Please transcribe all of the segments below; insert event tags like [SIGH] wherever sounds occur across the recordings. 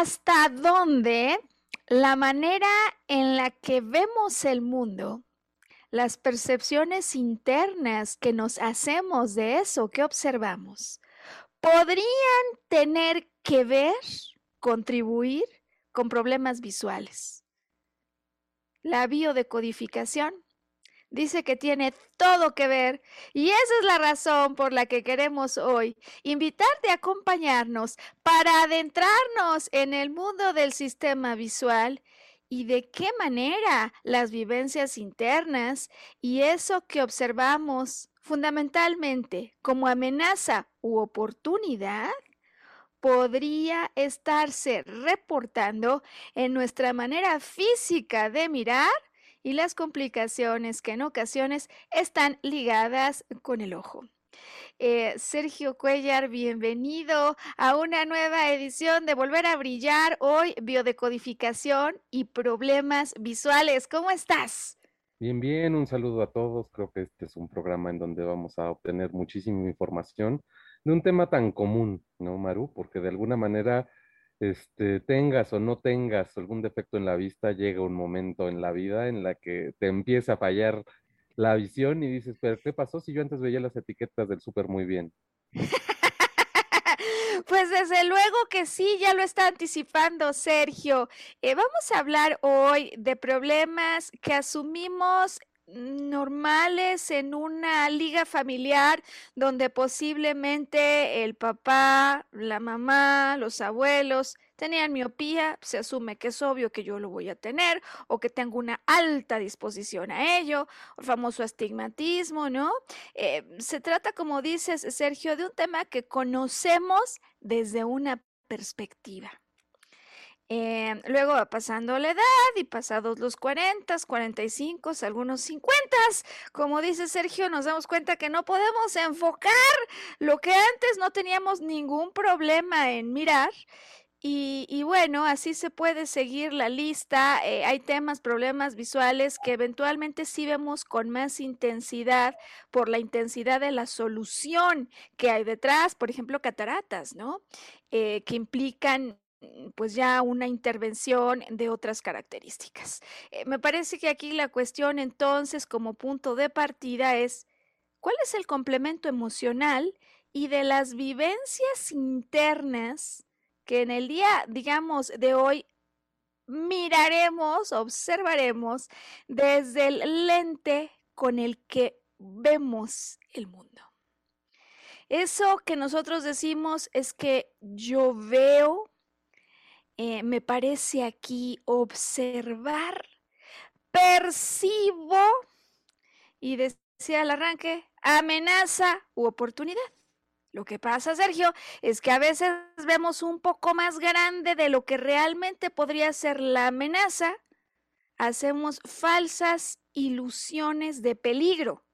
Hasta dónde la manera en la que vemos el mundo, las percepciones internas que nos hacemos de eso que observamos, podrían tener que ver, contribuir con problemas visuales. La biodecodificación dice que tiene todo que ver y esa es la razón por la que queremos hoy invitarte a acompañarnos para adentrarnos en el mundo del sistema visual y de qué manera las vivencias internas y eso que observamos fundamentalmente como amenaza u oportunidad podría estarse reportando en nuestra manera física de mirar y las complicaciones que en ocasiones están ligadas con el ojo. Eh, Sergio Cuellar, bienvenido a una nueva edición de Volver a Brillar, hoy biodecodificación y problemas visuales. ¿Cómo estás? Bien, bien, un saludo a todos. Creo que este es un programa en donde vamos a obtener muchísima información de un tema tan común, ¿no, Maru? Porque de alguna manera este, tengas o no tengas algún defecto en la vista, llega un momento en la vida en la que te empieza a fallar la visión y dices, pero ¿qué pasó si yo antes veía las etiquetas del súper muy bien? [LAUGHS] Pues desde luego que sí, ya lo está anticipando Sergio. Eh, vamos a hablar hoy de problemas que asumimos normales en una liga familiar donde posiblemente el papá, la mamá, los abuelos tenían miopía, se asume que es obvio que yo lo voy a tener o que tengo una alta disposición a ello, el famoso astigmatismo, ¿no? Eh, se trata, como dices, Sergio, de un tema que conocemos desde una perspectiva. Eh, luego va pasando la edad y pasados los 40, 45, algunos 50, como dice Sergio, nos damos cuenta que no podemos enfocar lo que antes no teníamos ningún problema en mirar. Y, bueno, así se puede seguir la lista. Eh, hay temas, problemas visuales que eventualmente sí vemos con más intensidad por la intensidad de la solución que hay detrás, por ejemplo, cataratas, ¿no? Eh, que implican pues ya una intervención de otras características. Eh, me parece que aquí la cuestión entonces como punto de partida es, ¿cuál es el complemento emocional y de las vivencias internas que en el día, digamos, de hoy miraremos, observaremos desde el lente con el que vemos el mundo? Eso que nosotros decimos es que yo veo eh, me parece aquí observar, percibo y decía al arranque, amenaza u oportunidad. Lo que pasa, Sergio, es que a veces vemos un poco más grande de lo que realmente podría ser la amenaza. Hacemos falsas ilusiones de peligro.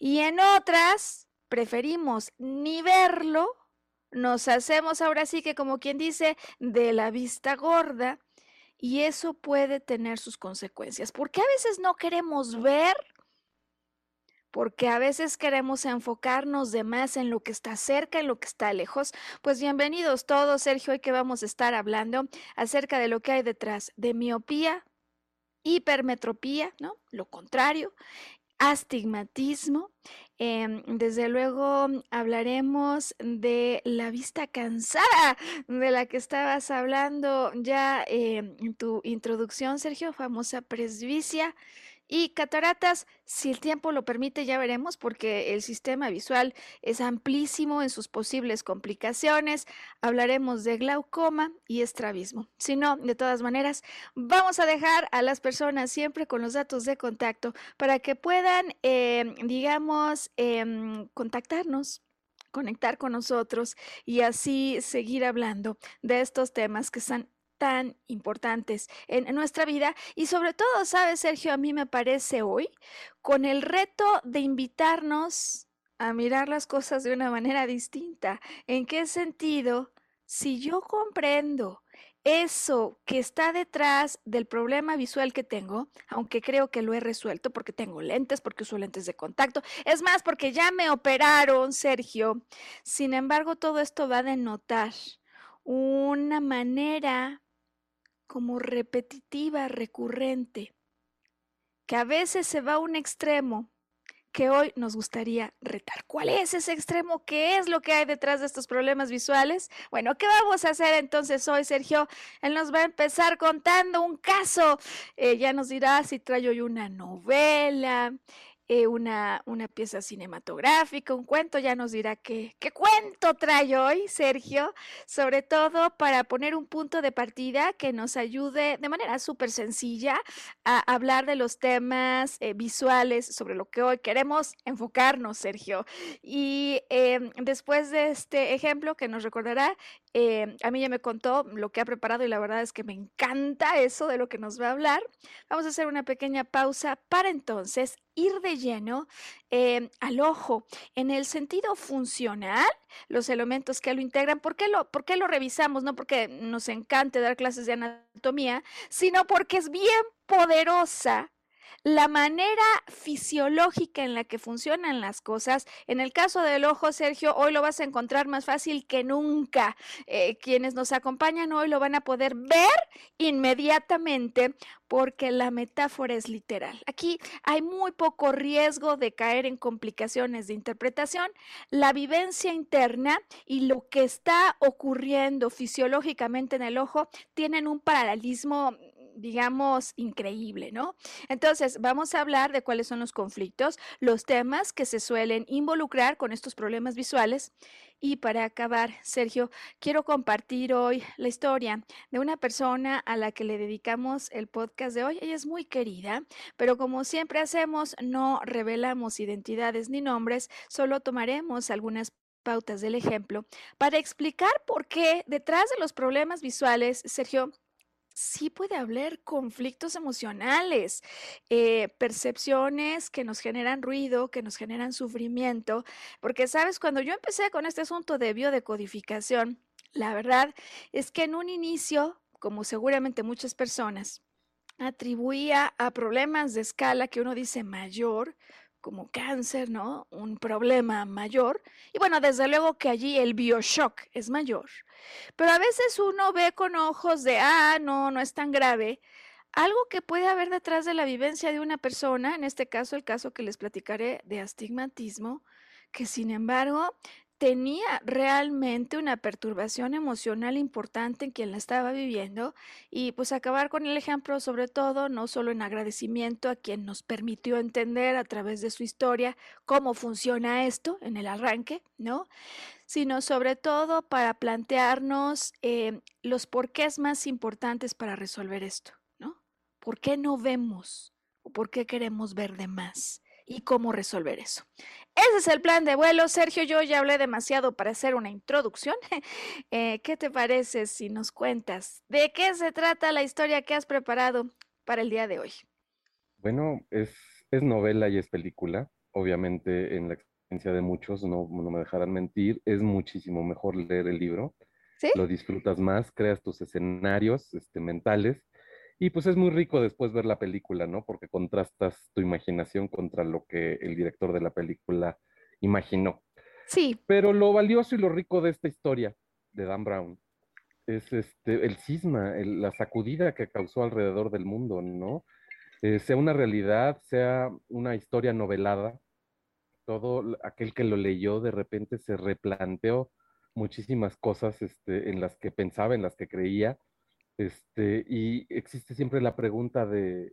Y en otras preferimos ni verlo nos hacemos ahora sí que como quien dice de la vista gorda y eso puede tener sus consecuencias. Porque a veces no queremos ver porque a veces queremos enfocarnos de más en lo que está cerca, en lo que está lejos. Pues bienvenidos todos, Sergio, hoy que vamos a estar hablando acerca de lo que hay detrás de miopía, hipermetropía, ¿no? Lo contrario, astigmatismo. Em, desde luego hablaremos de la vista cansada de la que estabas hablando ya en tu introducción, Sergio, famosa presbicia. Y cataratas, si el tiempo lo permite, ya veremos, porque el sistema visual es amplísimo en sus posibles complicaciones. Hablaremos de glaucoma y estrabismo. Si no, de todas maneras, vamos a dejar a las personas siempre con los datos de contacto para que puedan, em, digamos, em, contactarnos conectar con nosotros y así seguir hablando de estos temas que están tan importantes en, nuestra vida y sobre todo, ¿sabes, Sergio? A mí me parece hoy con el reto de invitarnos a mirar las cosas de una manera distinta. ¿En qué sentido? Si yo comprendo eso que está detrás del problema visual que tengo, aunque creo que lo he resuelto porque tengo lentes, porque uso lentes de contacto, es más, porque ya me operaron, Sergio. Sin embargo, todo esto va a denotar una manera como repetitiva, recurrente, que a veces se va a un extremo que hoy nos gustaría retar. ¿Cuál es ese extremo? ¿Qué es lo que hay detrás de estos problemas visuales? Bueno, ¿qué vamos a hacer entonces hoy, Sergio? Él nos va a empezar contando un caso. Eh, ya nos dirá si trae hoy una novela, eh, una, una, pieza cinematográfica, un cuento, ya nos dirá qué, qué cuento trae hoy Sergio, sobre todo para poner un punto de partida que nos ayude de manera súper sencilla a hablar de los temas eh, visuales sobre lo que hoy queremos enfocarnos, Sergio. Y em, después de este ejemplo que nos recordará, em, a mí ya me contó lo que ha preparado y la verdad es que me encanta eso de lo que nos va a hablar. Vamos a hacer una pequeña pausa para entonces ir de lleno em, al ojo en el sentido funcional, los elementos que lo integran. ¿Por qué lo, ¿Por qué lo revisamos? No porque nos encante dar clases de anatomía, sino porque es bien poderosa la manera fisiológica en la que funcionan las cosas. En el caso del ojo, Sergio, hoy lo vas a encontrar más fácil que nunca. Eh, quienes nos acompañan hoy lo van a poder ver inmediatamente porque la metáfora es literal. Aquí hay muy poco riesgo de caer en complicaciones de interpretación. La vivencia interna y lo que está ocurriendo fisiológicamente en el ojo tienen un paralelismo digamos, increíble, ¿no? Entonces, vamos a hablar de cuáles son los conflictos, los temas que se suelen involucrar con estos problemas visuales. Y para acabar, Sergio, quiero compartir hoy la historia de una persona a la que le dedicamos el podcast de hoy. Ella es muy querida, pero como siempre hacemos, no revelamos identidades ni nombres, solo tomaremos algunas pautas del ejemplo para explicar por qué detrás de los problemas visuales, Sergio, sí puede haber conflictos emocionales, eh, percepciones que nos generan ruido, que nos generan sufrimiento, porque sabes, cuando yo empecé con este asunto de biodecodificación, la verdad es que en un inicio, como seguramente muchas personas, atribuía a problemas de escala que uno dice mayor, como cáncer, ¿no? Un problema mayor. Y bueno, desde luego que allí el bioshock es mayor. Pero a veces uno ve con ojos de, ah, no, no es tan grave. Algo que puede haber detrás de la vivencia de una persona, en este caso el caso que les platicaré de astigmatismo, que sin embargo tenía realmente una perturbación emocional importante en quien la estaba viviendo y pues acabar con el ejemplo sobre todo no solo en agradecimiento a quien nos permitió entender a través de su historia cómo funciona esto en el arranque, ¿no? Sino sobre todo para plantearnos eh, los porqués más importantes para resolver esto, ¿no? ¿Por qué no vemos o por qué queremos ver de más? Y cómo resolver eso. Ese es el plan de vuelo. Sergio, yo ya hablé demasiado para hacer una introducción. [LAUGHS] Eh, ¿Qué te parece si nos cuentas de qué se trata la historia que has preparado para el día de hoy? Bueno, es, es novela y es película. Obviamente, en la experiencia de muchos, no, no me dejarán mentir, es muchísimo mejor leer el libro. ¿Sí? Lo disfrutas más, creas tus escenarios este, mentales Y pues es muy rico después ver la película, ¿no? Porque contrastas tu imaginación contra lo que el director de la película imaginó. Sí. Pero lo valioso y lo rico de esta historia de Dan Brown es este, el cisma, la sacudida que causó alrededor del mundo, ¿no? Eh, sea una realidad, sea una historia novelada, todo aquel que lo leyó de repente se replanteó muchísimas cosas este, en las que pensaba, en las que creía, este, y existe siempre la pregunta de,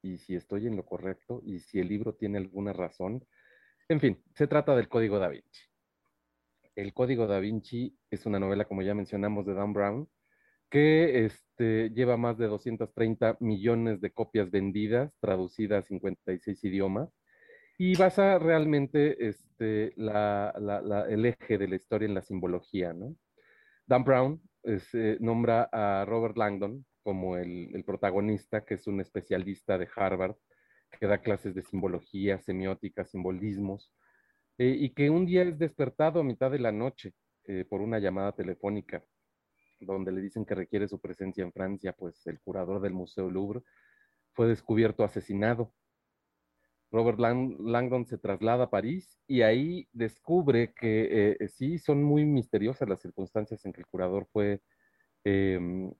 ¿y si estoy en lo correcto? ¿Y si el libro tiene alguna razón? En fin, se trata del Código da Vinci. El Código da Vinci es una novela, como ya mencionamos, de Dan Brown, que este, lleva más de 230 millones de copias vendidas, traducidas a 56 idiomas, y basa realmente este, el eje de la historia en la simbología. ¿no? Dan Brown eh, nombra a Robert Langdon como el, el, protagonista, que es un especialista de Harvard, que da clases de simbología, semiótica, simbolismos, eh, y que un día es despertado a mitad de la noche eh, por una llamada telefónica donde le dicen que requiere su presencia en Francia, pues el curador del Museo Louvre fue descubierto asesinado. Robert Langdon se traslada a París y ahí descubre que eh, sí son muy misteriosas las circunstancias en que el curador fue em,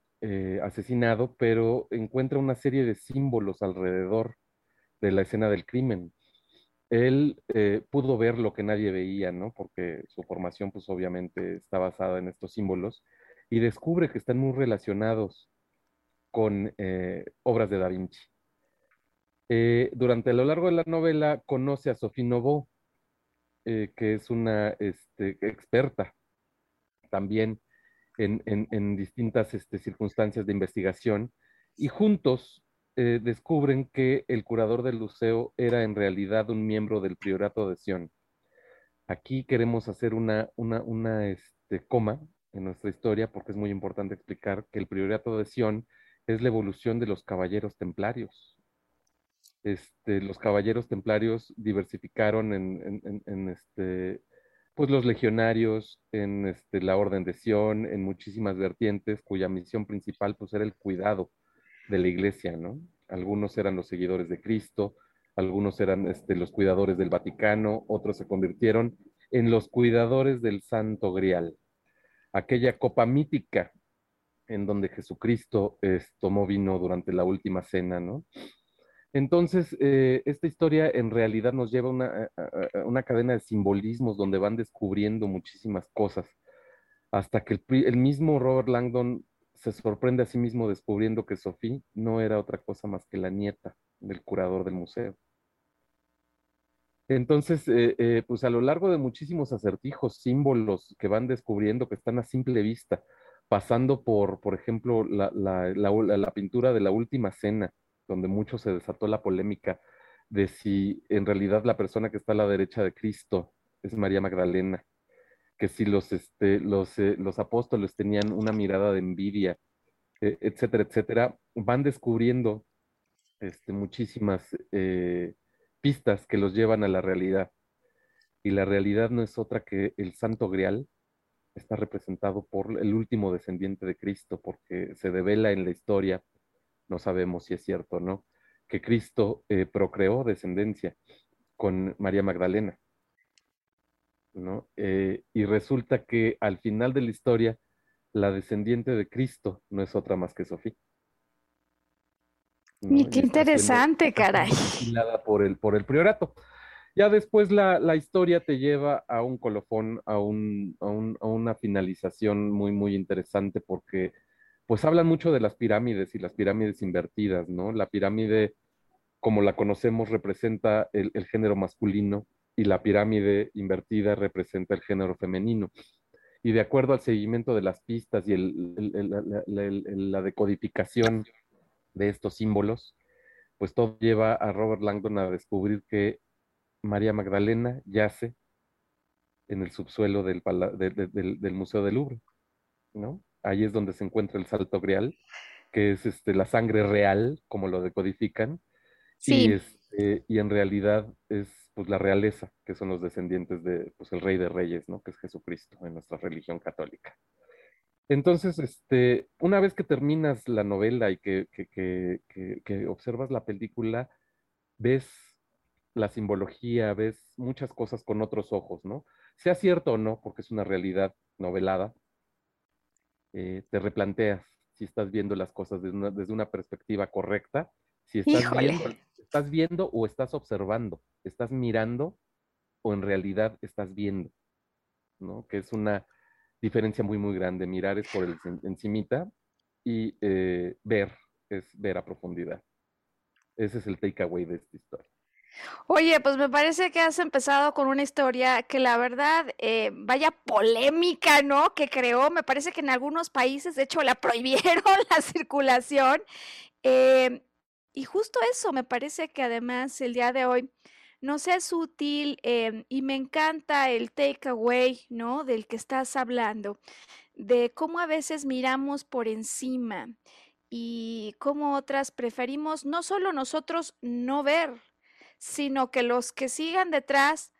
asesinado, pero encuentra una serie de símbolos alrededor de la escena del crimen él eh, pudo ver lo que nadie veía, ¿no? Porque su formación, pues obviamente está basada en estos símbolos y descubre que están muy relacionados con eh, obras de Da Vinci. Eh, durante lo largo de la novela conoce a Sophie Novo, que es una este, experta también en, distintas este, circunstancias de investigación, y juntos eh, descubren que el curador del museo era en realidad un miembro del priorato de Sion. Aquí queremos hacer una, una, este, coma en nuestra historia porque es muy importante explicar que el priorato de Sion es la evolución de los caballeros templarios. Este, los caballeros templarios diversificaron en, este, pues los legionarios, en este, la orden de Sion, en muchísimas vertientes, cuya misión principal pues, era el cuidado de la iglesia, ¿no? Algunos eran los seguidores de Cristo, algunos eran este, los cuidadores del Vaticano, otros se convirtieron en los cuidadores del Santo Grial, aquella copa mítica en donde Jesucristo tomó vino durante la última cena, ¿no? Entonces, eh, esta historia en realidad nos lleva a una, cadena de simbolismos donde van descubriendo muchísimas cosas, hasta que el mismo Robert Langdon se sorprende a sí mismo descubriendo que Sophie no era otra cosa más que la nieta del curador del museo. Entonces, eh, eh, pues a lo largo de muchísimos acertijos, símbolos que van descubriendo que están a simple vista, pasando por, por ejemplo, la, la pintura de la última cena, donde mucho se desató la polémica de si en realidad la persona que está a la derecha de Cristo es María Magdalena que si los, este, los, eh, los apóstoles tenían una mirada de envidia, eh, etcétera, etcétera, van descubriendo este, muchísimas eh, pistas que los llevan a la realidad. Y la realidad no es otra que el Santo Grial está representado por el último descendiente de Cristo, porque se devela en la historia, no sabemos si es cierto o no, que Cristo procreó descendencia con María Magdalena. Eh, y resulta que al final de la historia, la descendiente de Cristo no es otra más que Sofía. Y qué interesante, [LAUGHS] caray. Por el, por el priorato. Ya después la, historia te lleva a un colofón, a, un, a, una finalización muy, muy interesante porque pues hablan mucho de las pirámides y las pirámides invertidas, ¿no? La pirámide, como la conocemos, representa el género masculino y la pirámide invertida representa el género femenino. Y de acuerdo al seguimiento de las pistas y la, decodificación de estos símbolos, pues todo lleva a Robert Langdon a descubrir que María Magdalena yace en el subsuelo del, del, Museo del Louvre, ¿no? Ahí es donde se encuentra el Salto Grial, que es este, la sangre real, como lo decodifican, y, este, y en realidad es pues la realeza, que son los descendientes de pues el rey de reyes, ¿no? Que es Jesucristo en nuestra religión católica. Entonces, este, una vez que terminas la novela y que, que, que, que, observas la película, ves la simbología, ves muchas cosas con otros ojos, ¿no? Sea cierto o no, porque es una realidad novelada, eh, te replanteas si estás viendo las cosas desde una, desde una perspectiva correcta, si estás viendo, estás viendo o estás observando, estás mirando o en realidad estás viendo, ¿no? Que es una diferencia muy, muy grande. Mirar es por el encimita y eh, ver es ver a profundidad. Ese es el takeaway de esta historia. Oye, pues me parece que has empezado con una historia que la verdad, eh, vaya polémica, ¿no? Que creó, me parece que en algunos países, de hecho, la prohibieron [LAUGHS] la circulación. Eh, y justo eso, me parece que además el día de hoy nos es útil em, y me encanta el takeaway, ¿no? Del que estás hablando, de cómo a veces miramos por encima y cómo otras preferimos no solo nosotros no ver, sino que los que sigan detrás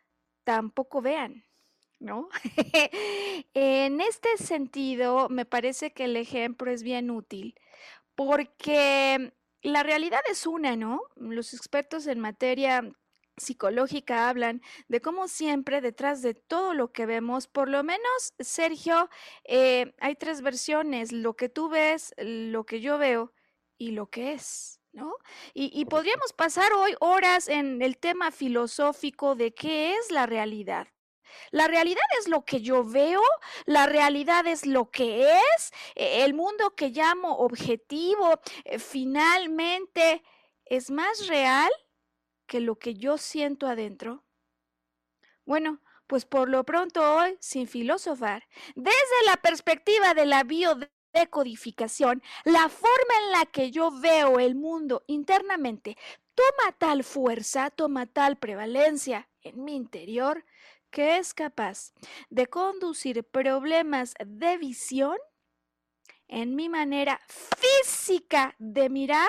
tampoco vean. ¿No? [LAUGHS] en este sentido, me parece que el ejemplo es bien útil porque la realidad es una, ¿no? Los expertos en materia psicológica hablan de cómo siempre detrás de todo lo que vemos, por lo menos, Sergio, eh, hay tres versiones, lo que tú ves, lo que yo veo y lo que es. Y, podríamos pasar hoy horas en el tema filosófico de qué es la realidad. La realidad es lo que yo veo, la realidad es lo que es, e, el mundo que llamo objetivo, eh, finalmente es más real que lo que yo siento adentro? Bueno, pues por lo pronto hoy, sin filosofar, desde la perspectiva de la biodecodificación, la forma en la que yo veo el mundo internamente toma tal fuerza, toma tal prevalencia en mi interior, que es capaz de conducir problemas de visión en mi manera física de mirar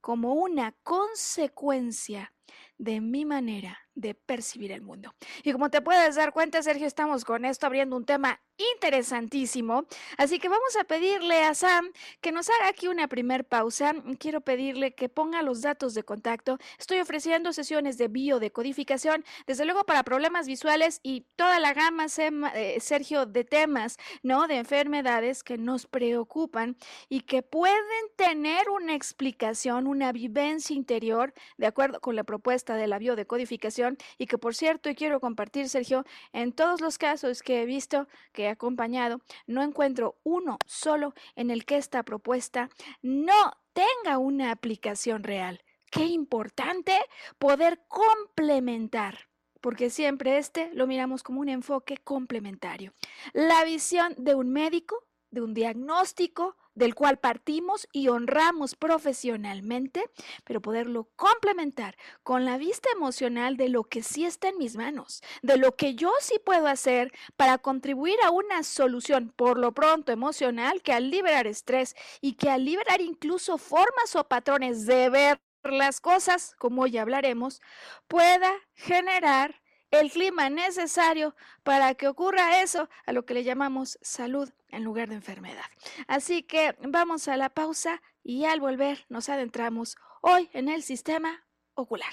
como una consecuencia de mi manera de percibir el mundo. Y como te puedes dar cuenta, Sergio, estamos con esto abriendo un tema interesantísimo. Así que vamos a pedirle a Sam que nos haga aquí una primer pausa. Quiero pedirle que ponga los datos de contacto. Estoy ofreciendo sesiones de biodecodificación, desde luego para problemas visuales y toda la gama, eh, Sergio, de temas, ¿no? De enfermedades que nos preocupan y que pueden tener una explicación, una vivencia interior, de acuerdo con la propuesta de la biodecodificación y que, por cierto, y quiero compartir, Sergio, en todos los casos que he visto que acompañado, no encuentro uno solo en el que esta propuesta no tenga una aplicación real. Qué importante poder complementar porque siempre este lo miramos como un enfoque complementario. La visión de un médico, de un diagnóstico, del cual partimos y honramos profesionalmente, pero poderlo complementar con la vista emocional de lo que sí está en mis manos, de lo que yo sí puedo hacer para contribuir a una solución, por lo pronto emocional, que al liberar estrés y que al liberar incluso formas o patrones de ver las cosas, como ya hablaremos, pueda generar el clima necesario para que ocurra eso a lo que le llamamos salud en lugar de enfermedad. Así que vamos a la pausa y al volver nos adentramos hoy en el sistema ocular.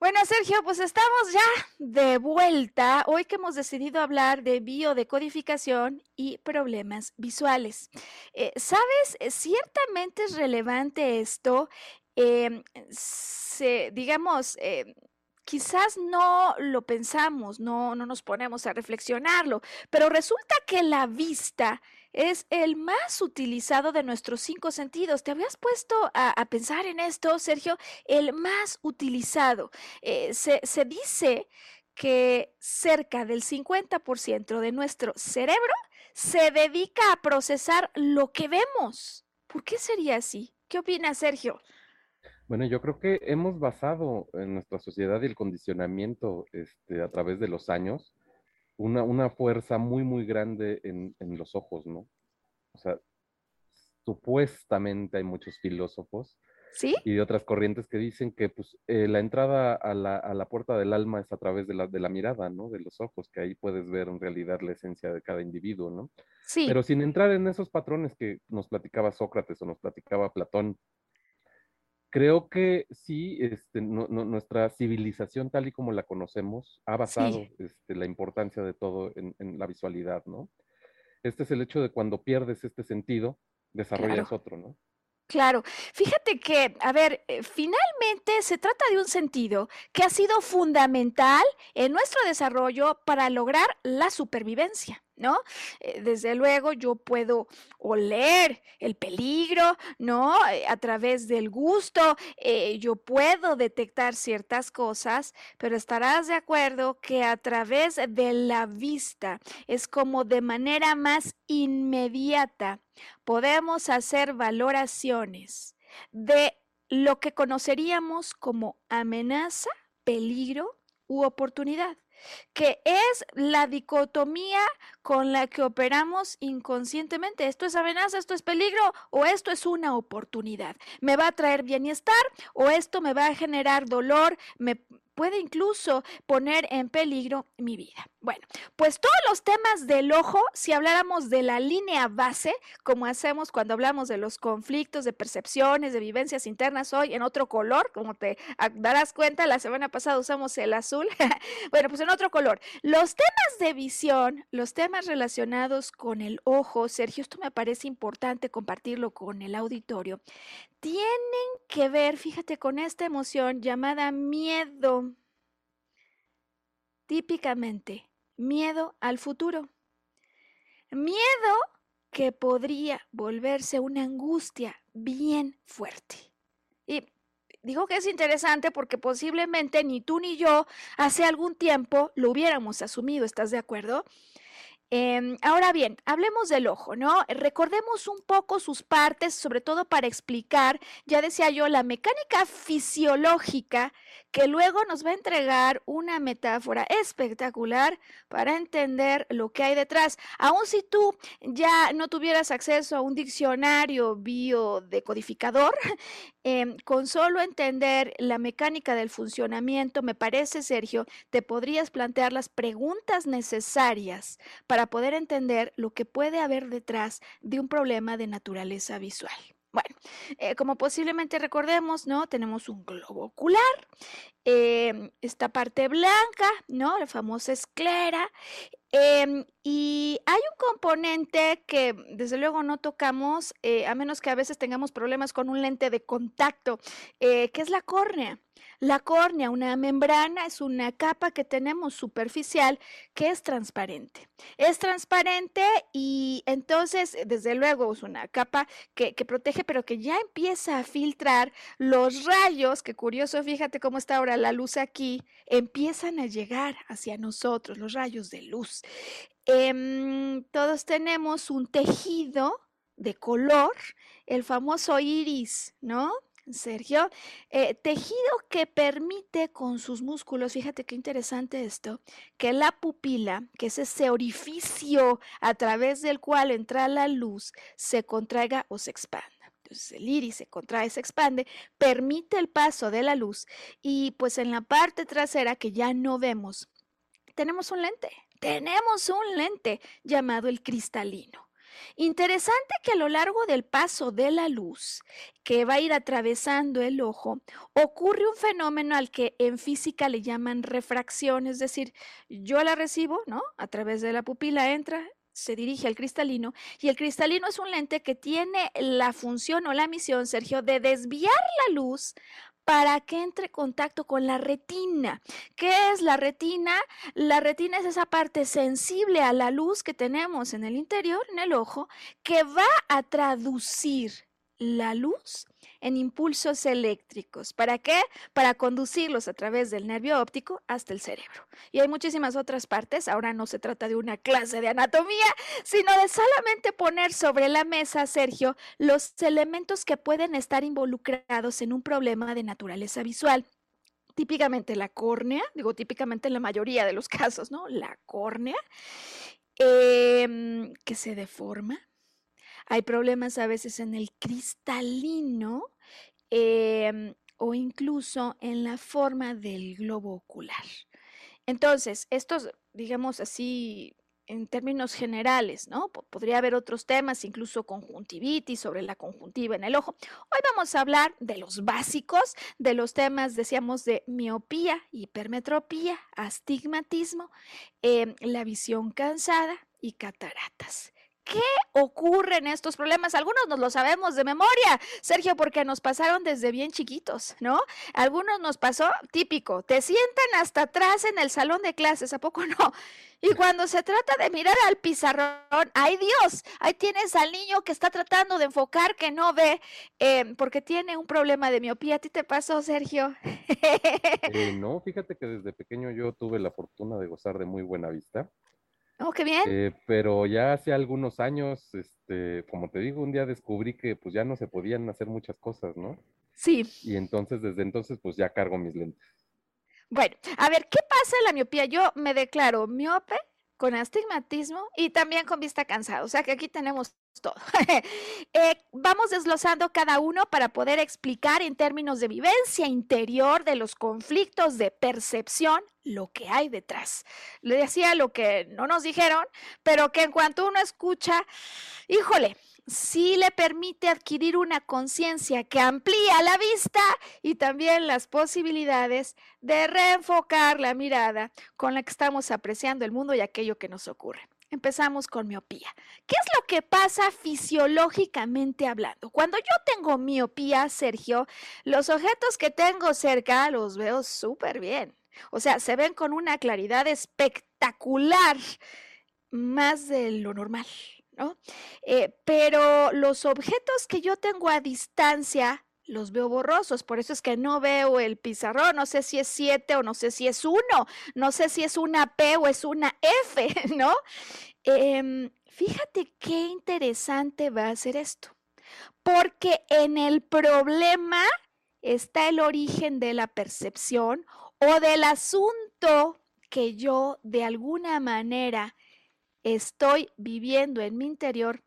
Bueno, Sergio, pues estamos ya de vuelta. Hoy que hemos decidido hablar de biodecodificación y problemas visuales. Eh, ¿Sabes? Ciertamente es relevante esto Em, se, digamos, em, quizás no lo pensamos, no, no nos ponemos a reflexionarlo, pero resulta que la vista es el más utilizado de nuestros cinco sentidos. ¿Te habías puesto a, pensar en esto, Sergio? El más utilizado. Eh, se, se dice que cerca del 50% de nuestro cerebro se dedica a procesar lo que vemos. ¿Por qué sería así? ¿Qué opina Sergio? Bueno, yo creo que hemos basado en nuestra sociedad y el condicionamiento este, a través de los años una, una fuerza muy, muy grande en, en, los ojos, ¿no? O sea, supuestamente hay muchos filósofos ¿Sí? Y de otras corrientes que dicen que pues, eh, la entrada a la, a la, puerta del alma es a través de la, de la mirada, ¿no? De los ojos, que ahí puedes ver en realidad la esencia de cada individuo, ¿no? Sí. Pero sin entrar en esos patrones que nos platicaba Sócrates o nos platicaba Platón, creo que sí, este, no, no, nuestra civilización tal y como la conocemos ha basado sí. este, la importancia de todo en, en, la visualidad, ¿no? Este es el hecho de cuando pierdes este sentido, desarrollas claro. otro, ¿no? Claro, fíjate que, a ver, eh, finalmente se trata de un sentido que ha sido fundamental en nuestro desarrollo para lograr la supervivencia. ¿No? Eh, desde luego yo puedo oler el peligro, ¿no? Eh, a través del gusto, eh, yo puedo detectar ciertas cosas, pero estarás de acuerdo que a través de la vista es como de manera más inmediata podemos hacer valoraciones de lo que conoceríamos como amenaza, peligro u oportunidad que es la dicotomía con la que operamos inconscientemente. Esto es amenaza, esto es peligro o esto es una oportunidad. Me va a traer bienestar o esto me va a generar dolor, me puede incluso poner en peligro mi vida. Bueno, pues todos los temas del ojo, si habláramos de la línea base, como hacemos cuando hablamos de los conflictos, de percepciones, de vivencias internas hoy en otro color, como te darás cuenta, la semana pasada usamos el azul, [LAUGHS] bueno, pues en otro color. Los temas de visión, los temas relacionados con el ojo, Sergio, esto me parece importante compartirlo con el auditorio, tienen que ver, fíjate, con esta emoción llamada miedo. Típicamente, miedo al futuro. Miedo que podría volverse una angustia bien fuerte. Y digo que es interesante porque posiblemente ni tú ni yo hace algún tiempo lo hubiéramos asumido, ¿estás de acuerdo? Eh, ahora bien, hablemos del ojo, ¿no? Recordemos un poco sus partes, sobre todo para explicar, ya decía yo, la mecánica fisiológica que luego nos va a entregar una metáfora espectacular para entender lo que hay detrás. Aun si tú ya no tuvieras acceso a un diccionario biodecodificador, eh, con solo entender la mecánica del funcionamiento, me parece, Sergio, te podrías plantear las preguntas necesarias para poder entender lo que puede haber detrás de un problema de naturaleza visual. Bueno, eh, como posiblemente recordemos, ¿no? Tenemos un globo ocular, eh, esta parte blanca, ¿no? La famosa esclera. Eh, y hay un componente que desde luego no tocamos, eh, a menos que a veces tengamos problemas con un lente de contacto, que es la córnea. La córnea, una membrana, es una capa que tenemos superficial que es transparente. Es transparente y entonces, desde luego, es una capa que, protege, pero que ya empieza a filtrar los rayos, que curioso, fíjate cómo está ahora la luz aquí, empiezan a llegar hacia nosotros, los rayos de luz. Eh, todos tenemos un tejido de color, el famoso iris, ¿no? Sergio, eh, tejido que permite con sus músculos, fíjate qué interesante esto, que la pupila, que es ese orificio a través del cual entra la luz, se contraiga o se expanda. Entonces el iris se contrae, se expande, permite el paso de la luz y pues en la parte trasera que ya no vemos, tenemos un lente, tenemos un lente llamado el cristalino. Interesante que a lo largo del paso de la luz que va a ir atravesando el ojo, ocurre un fenómeno al que en física le llaman refracción, es decir, yo la recibo, ¿no? A través de la pupila entra, se dirige al cristalino y el cristalino es un lente que tiene la función o la misión, Sergio, de desviar la luz para que entre en contacto con la retina. ¿Qué es la retina? La retina es esa parte sensible a la luz que tenemos en el interior, en el ojo, que va a traducir la luz en impulsos eléctricos. ¿Para qué? Para conducirlos a través del nervio óptico hasta el cerebro. Y hay muchísimas otras partes. Ahora no se trata de una clase de anatomía, sino de solamente poner sobre la mesa, Sergio, los elementos que pueden estar involucrados en un problema de naturaleza visual típicamente la córnea, digo típicamente en la mayoría de los [LAUGHS] casos, ¿no? La córnea, eh, que se deforma, hay problemas a veces en el cristalino em, o incluso en la forma del globo ocular. Entonces, estos, digamos así, en términos generales, ¿no? Podría haber otros temas, incluso conjuntivitis, sobre la conjuntiva en el ojo. Hoy vamos a hablar de los básicos, de los temas, decíamos, de miopía, hipermetropía, astigmatismo, em, la visión cansada y cataratas. ¿Qué ocurre en estos problemas? Algunos nos lo sabemos de memoria, Sergio, porque nos pasaron desde bien chiquitos, ¿no? Algunos nos pasó típico, te sientan hasta atrás en el salón de clases, ¿a poco no? Y cuando se trata de mirar al pizarrón, ¡ay Dios! Ahí tienes al niño que está tratando de enfocar, que no ve, em, porque tiene un problema de miopía. ¿A ti te pasó, Sergio? Eh, no, fíjate que desde pequeño yo tuve la fortuna de gozar de muy buena vista. Oh, qué bien. Eh, pero ya hace algunos años, este, como te digo, un día descubrí que pues ya no se podían hacer muchas cosas, ¿no? Sí. Y entonces, desde entonces, pues ya cargo mis lentes. Bueno, a ver, ¿qué pasa en la miopía? Yo me declaro miope con astigmatismo y también con vista cansada. O sea que aquí tenemos todo. [LAUGHS] Eh, vamos desglosando cada uno para poder explicar en términos de vivencia interior de los conflictos de percepción lo que hay detrás. Le decía lo que no nos dijeron, pero que en cuanto uno escucha, híjole, sí le permite adquirir una conciencia que amplía la vista y también las posibilidades de reenfocar la mirada con la que estamos apreciando el mundo y aquello que nos ocurre. Empezamos con miopía. ¿Qué es lo que pasa fisiológicamente hablando? Cuando yo tengo miopía, Sergio, los objetos que tengo cerca los veo súper bien. O sea, se ven con una claridad espectacular, más de lo normal. Eh, pero los objetos que yo tengo a distancia los veo borrosos, por eso es que no veo el pizarrón, no sé si es 7 o no sé si es 1, no sé si es una P o es una F, [LAUGHS] ¿no? Em, fíjate qué interesante va a ser esto, porque en el problema está el origen de la percepción o del asunto que yo de alguna manera estoy viviendo en mi interior,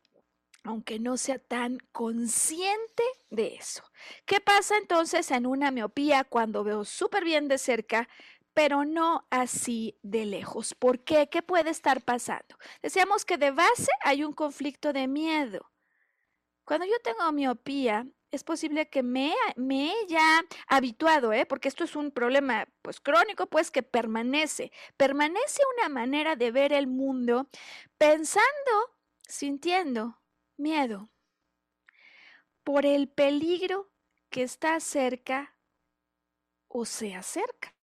aunque no sea tan consciente de eso. ¿Qué pasa entonces en una miopía cuando veo súper bien de cerca, pero no así de lejos? ¿Por qué? ¿Qué puede estar pasando? Decíamos que de base hay un conflicto de miedo. Cuando yo tengo miopía, es posible que me, me haya habituado, ¿eh? porque esto es un problema pues crónico, pues que permanece. Permanece una manera de ver el mundo pensando, sintiendo miedo por el peligro que está cerca o se acerca.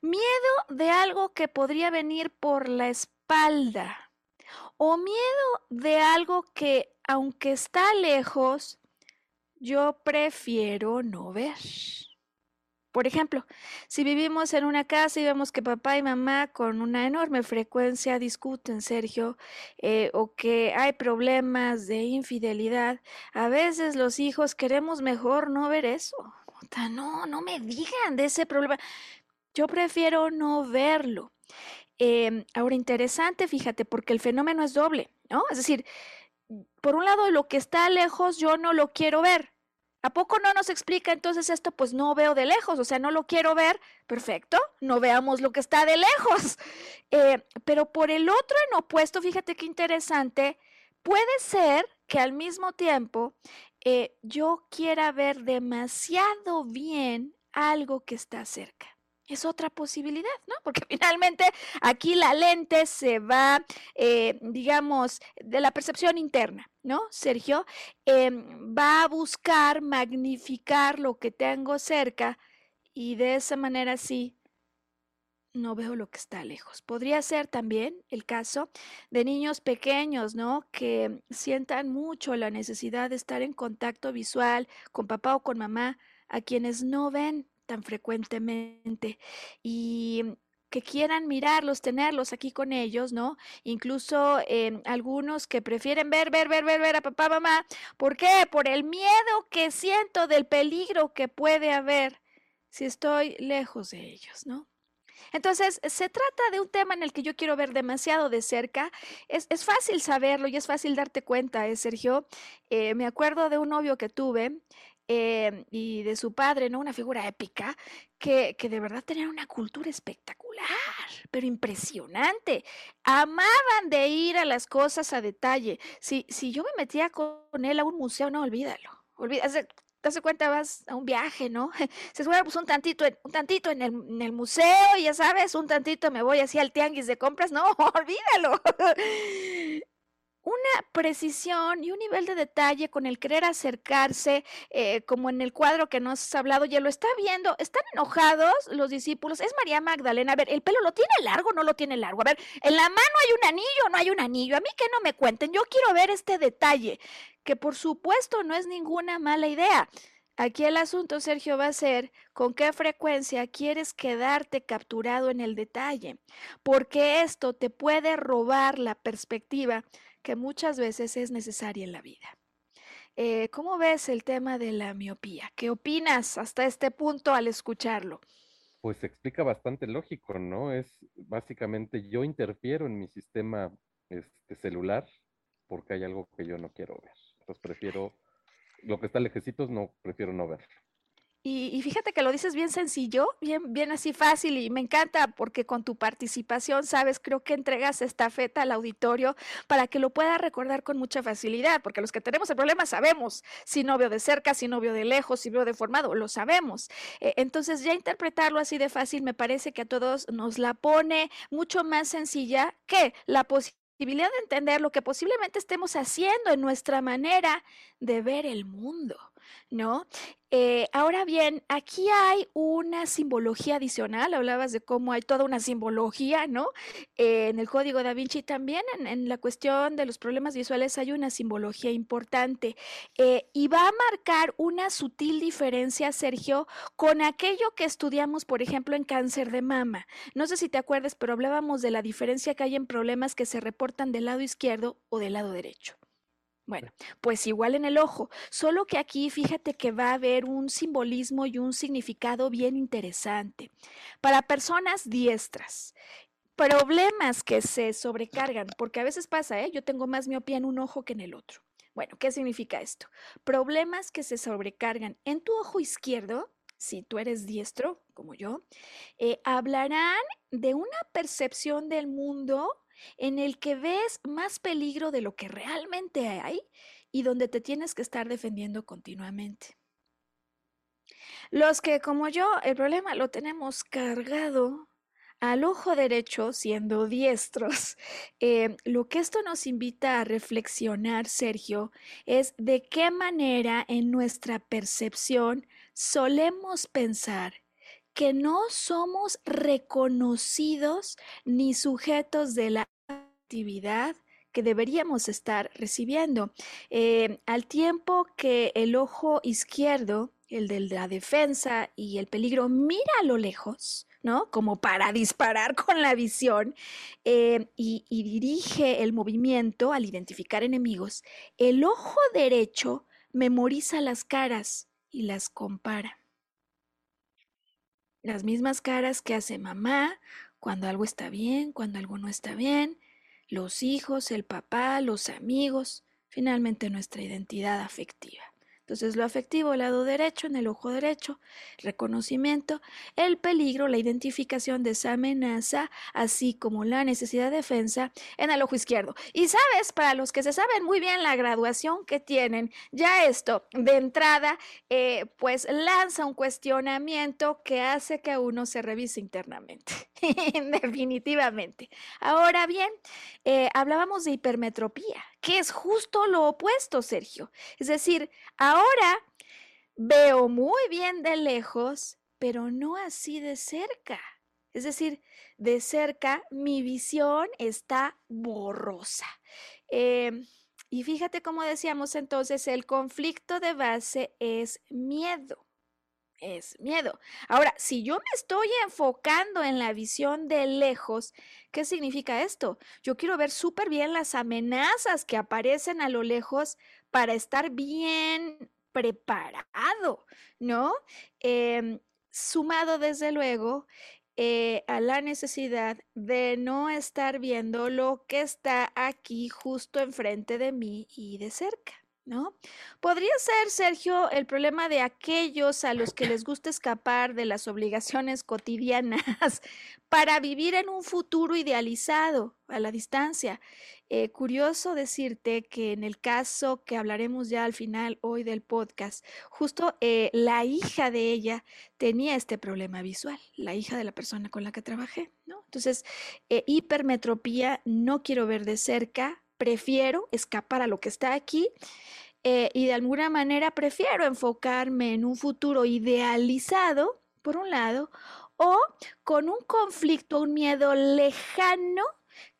Miedo de algo que podría venir por la espalda o miedo de algo que aunque está lejos, yo prefiero no ver. Por ejemplo, si vivimos en una casa y vemos que papá y mamá con una enorme frecuencia discuten, Sergio, eh, o que hay problemas de infidelidad, a veces los hijos queremos mejor no ver eso. No, no me digan de ese problema. Yo prefiero no verlo. Em, ahora, interesante, fíjate, porque el fenómeno es doble, ¿no? Es decir, por un lado, lo que está lejos yo no lo quiero ver. ¿A poco no nos explica entonces esto? Pues no veo de lejos, o sea, no lo quiero ver. Perfecto, no veamos lo que está de lejos. [LAUGHS] Eh, pero por el otro en opuesto, fíjate qué interesante, puede ser que al mismo tiempo eh, yo quiera ver demasiado bien algo que está cerca es otra posibilidad, ¿no? Porque [LAUGHS] finalmente aquí la lente se va, eh, digamos, de la percepción interna, ¿no? Sergio em, va a buscar magnificar lo que tengo cerca y de esa manera sí no veo lo que está lejos. Podría ser también el caso de niños pequeños, ¿no? Que sientan mucho la necesidad de estar en contacto visual con papá o con mamá, a quienes no ven tan frecuentemente y que quieran mirarlos, tenerlos aquí con ellos, ¿no? Incluso eh, algunos que prefieren ver, ver, ver, ver, ver a papá, mamá. ¿Por qué? Por el miedo que siento del peligro que puede haber si estoy lejos de ellos, ¿no? Entonces, se trata de un tema en el que yo quiero ver demasiado de cerca. Es, es fácil saberlo y es fácil darte cuenta, ¿eh, Sergio? Eh, me acuerdo de un novio que tuve em, y de su padre, ¿no? Una figura épica, que, que de verdad tenían una cultura espectacular, pero impresionante. Amaban de ir a las cosas a detalle. Si, si yo me metía con él a un museo, no, olvídalo. Olvídalo te das cuenta, vas a un viaje, ¿no? [LAUGHS] Se sube pues un tantito, un tantito en el, en el museo, ya sabes, un tantito me voy así al tianguis de compras, no, [LAUGHS] olvídalo. Una precisión y un nivel de detalle con el querer acercarse, eh, como en el cuadro que nos has hablado, ya lo está viendo, están enojados los discípulos, es María Magdalena, a ver, ¿el pelo lo tiene largo no lo tiene largo? A ver, ¿en la mano hay un anillo no hay un anillo? A mí que no me cuenten, yo quiero ver este detalle que por supuesto no es ninguna mala idea. Aquí el asunto, Sergio, va a ser con qué frecuencia quieres quedarte capturado en el detalle, porque esto te puede robar la perspectiva que muchas veces es necesaria en la vida. Eh, ¿Cómo ves el tema de la miopía? ¿Qué opinas hasta este punto al escucharlo? Pues se explica bastante lógico, ¿no? Es básicamente yo interfiero en mi sistema este, celular porque hay algo que yo no quiero ver. Entonces prefiero, lo que está lejecitos, no, prefiero no verlo. Y, fíjate que lo dices bien sencillo, bien, bien así fácil y me encanta porque con tu participación, sabes, creo que entregas esta feta al auditorio para que lo pueda recordar con mucha facilidad, porque los que tenemos el problema sabemos si no veo de cerca, si no veo de lejos, si veo deformado, lo sabemos. Eh, entonces ya interpretarlo así de fácil me parece que a todos nos la pone mucho más sencilla que la posibilidad de entender lo que posiblemente estemos haciendo en nuestra manera de ver el mundo, ¿no? Eh, ahora bien, aquí hay una simbología adicional, hablabas de cómo hay toda una simbología, ¿no? Eh, en el código da Vinci también, en, la cuestión de los problemas visuales hay una simbología importante eh, y va a marcar una sutil diferencia, Sergio, con aquello que estudiamos, por ejemplo, en cáncer de mama. No sé si te acuerdas, pero hablábamos de la diferencia que hay en problemas que se reportan del lado izquierdo o del lado derecho. Bueno, pues igual en el ojo, solo que aquí fíjate que va a haber un simbolismo y un significado bien interesante. Para personas diestras, problemas que se sobrecargan, porque a veces pasa, ¿eh? yo tengo más miopía en un ojo que en el otro. Bueno, ¿qué significa esto? Problemas que se sobrecargan en tu ojo izquierdo, si tú eres diestro, como yo, eh, hablarán de una percepción del mundo en el que ves más peligro de lo que realmente hay y donde te tienes que estar defendiendo continuamente. Los que, como yo, el problema lo tenemos cargado al ojo derecho, siendo diestros, [LAUGHS] eh, lo que esto nos invita a reflexionar, Sergio, es de qué manera en nuestra percepción solemos pensar que no somos reconocidos ni sujetos de la actividad que deberíamos estar recibiendo. Eh, al tiempo que el ojo izquierdo, el de la defensa y el peligro, mira a lo lejos, ¿no? Como para disparar con la visión eh, y, y dirige el movimiento al identificar enemigos, el ojo derecho memoriza las caras y las compara. Las mismas caras que hace mamá cuando algo está bien, cuando algo no está bien, los hijos, el papá, los amigos, finalmente nuestra identidad afectiva. Entonces lo afectivo, el lado derecho, en el ojo derecho, reconocimiento, el peligro, la identificación de esa amenaza, así como la necesidad de defensa en el ojo izquierdo. Y sabes, para los que se saben muy bien la graduación que tienen, ya esto de entrada, eh, pues lanza un cuestionamiento que hace que uno se revise internamente, [LAUGHS] definitivamente. Ahora bien, eh, hablábamos de hipermetropía que es justo lo opuesto, Sergio. Es decir, ahora veo muy bien de lejos, pero no así de cerca. Es decir, de cerca mi visión está borrosa. Em, y fíjate cómo decíamos entonces, el conflicto de base es miedo es miedo. Ahora, si yo me estoy enfocando en la visión de lejos, ¿qué significa esto? Yo quiero ver súper bien las amenazas que aparecen a lo lejos para estar bien preparado, ¿no? Em, sumado, desde luego, eh, a la necesidad de no estar viendo lo que está aquí justo enfrente de mí y de cerca. ¿No? Podría ser, Sergio, el problema de aquellos a los que les gusta escapar de las obligaciones cotidianas [LAUGHS] para vivir en un futuro idealizado a la distancia. Eh, curioso decirte que en el caso que hablaremos ya al final hoy del podcast, justo eh, la hija de ella tenía este problema visual, la hija de la persona con la que trabajé, ¿no? Entonces, eh, hipermetropía, no quiero ver de cerca, prefiero escapar a lo que está aquí eh, y de alguna manera prefiero enfocarme en un futuro idealizado, por un lado, o con un conflicto, un miedo lejano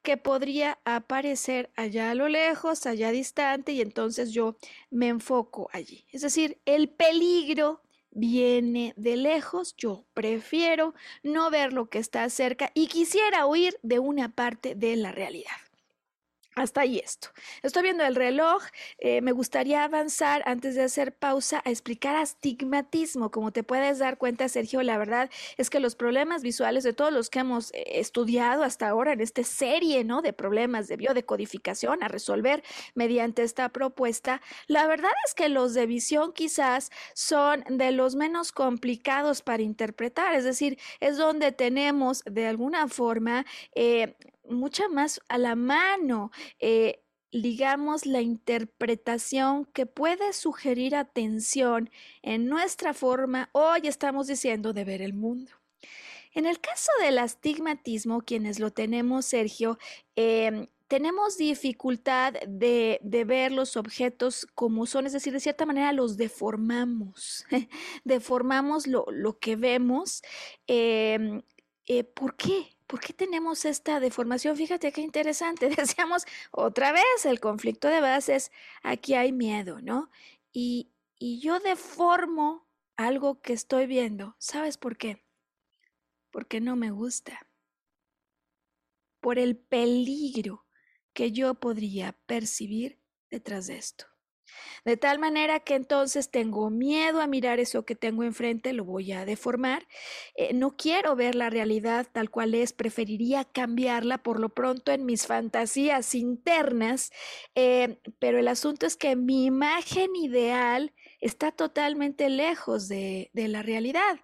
que podría aparecer allá a lo lejos, allá distante, y entonces yo me enfoco allí. Es decir, el peligro viene de lejos, yo prefiero no ver lo que está cerca y quisiera huir de una parte de la realidad. Hasta ahí esto. Estoy viendo el reloj. Eh, me gustaría avanzar antes de hacer pausa a explicar astigmatismo. Como te puedes dar cuenta, Sergio, la verdad es que los problemas visuales de todos los que hemos eh, estudiado hasta ahora en esta serie ¿no? de problemas de biodecodificación a resolver mediante esta propuesta, la verdad es que los de visión quizás son de los menos complicados para interpretar. Es decir, es donde tenemos de alguna forma eh, mucha más a la mano, eh, la interpretación que puede sugerir atención en nuestra forma, hoy estamos diciendo, de ver el mundo. En el caso del astigmatismo, quienes lo tenemos, Sergio, em, tenemos dificultad de, ver los objetos como son, es decir, de cierta manera los deformamos, [LAUGHS] deformamos lo, que vemos. Em, eh, ¿Por qué? ¿Por qué tenemos esta deformación? Fíjate qué interesante. [LAUGHS] Decíamos otra vez el conflicto de bases. Aquí hay miedo, ¿no? Y, y yo deformo algo que estoy viendo. ¿Sabes por qué? Porque no me gusta. Por el peligro que yo podría percibir detrás de esto. De tal manera que entonces tengo miedo a mirar eso que tengo enfrente, lo voy a deformar. Eh, no quiero ver la realidad tal cual es, preferiría cambiarla por lo pronto en mis fantasías internas, eh, pero el asunto es que mi imagen ideal está totalmente lejos de, de la realidad.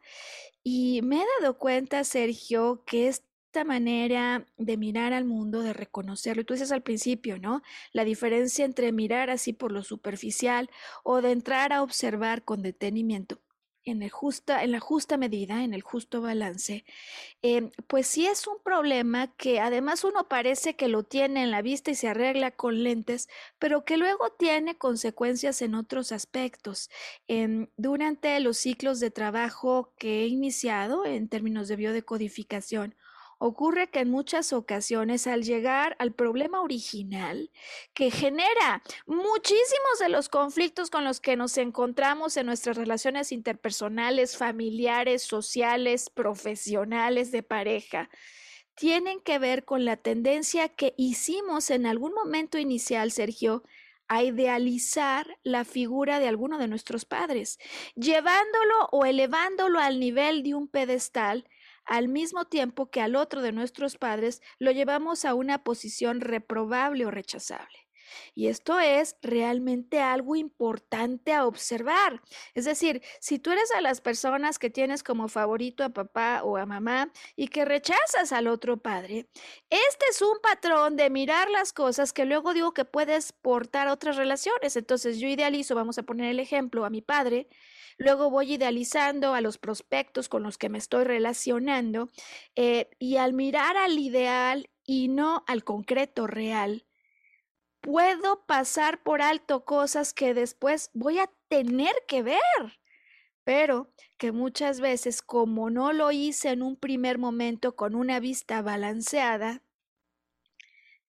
Y me he dado cuenta, Sergio, que es manera de mirar al mundo, de reconocerlo. Tú dices al principio, ¿no? La diferencia entre mirar así por lo superficial o de entrar a observar con detenimiento en, el justa, en la justa medida, en el justo balance, em, pues sí es un problema que además uno parece que lo tiene en la vista y se arregla con lentes, pero que luego tiene consecuencias en otros aspectos. Em, durante los ciclos de trabajo que he iniciado en términos de biodecodificación, Ocurre que en muchas ocasiones al llegar al problema original que genera muchísimos de los conflictos con los que nos encontramos en nuestras relaciones interpersonales, familiares, sociales, profesionales, de pareja, tienen que ver con la tendencia que hicimos en algún momento inicial, Sergio, a idealizar la figura de alguno de nuestros padres, llevándolo o elevándolo al nivel de un pedestal al mismo tiempo que al otro de nuestros padres lo llevamos a una posición reprobable o rechazable. Y esto es realmente algo importante a observar. Es decir, si tú eres a las personas que tienes como favorito a papá o a mamá y que rechazas al otro padre, este es un patrón de mirar las cosas que luego digo que puedes portar a otras relaciones. Entonces yo idealizo, vamos a poner el ejemplo, a mi padre Luego voy idealizando a los prospectos con los que me estoy relacionando eh, y al mirar al ideal y no al concreto real, puedo pasar por alto cosas que después voy a tener que ver, pero que muchas veces como no lo hice en un primer momento con una vista balanceada,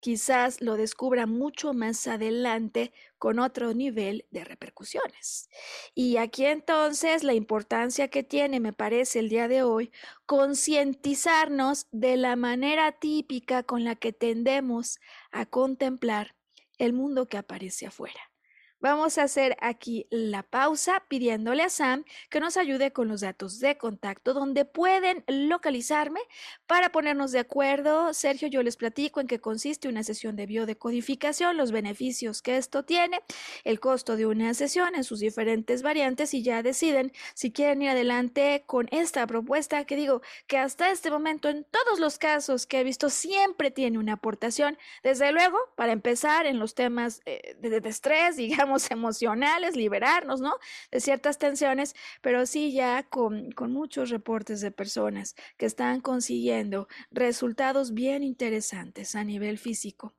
quizás lo descubra mucho más adelante con otro nivel de repercusiones. Y aquí entonces la importancia que tiene, me parece, el día de hoy, concientizarnos de la manera típica con la que tendemos a contemplar el mundo que aparece afuera. Vamos a hacer aquí la pausa pidiéndole a Sam que nos ayude con los datos de contacto donde pueden localizarme para ponernos de acuerdo. Sergio, yo les platico en qué consiste una sesión de biodecodificación, los beneficios que esto tiene, el costo de una sesión en sus diferentes variantes y ya deciden si quieren ir adelante con esta propuesta que digo que hasta este momento en todos los casos que he visto siempre tiene una aportación. Desde luego, para empezar en los temas eh, de, de estrés, [LAUGHS] digamos, emocionales, liberarnos, ¿no? De ciertas tensiones, pero sí ya con, con muchos reportes de personas que están consiguiendo resultados bien interesantes a nivel físico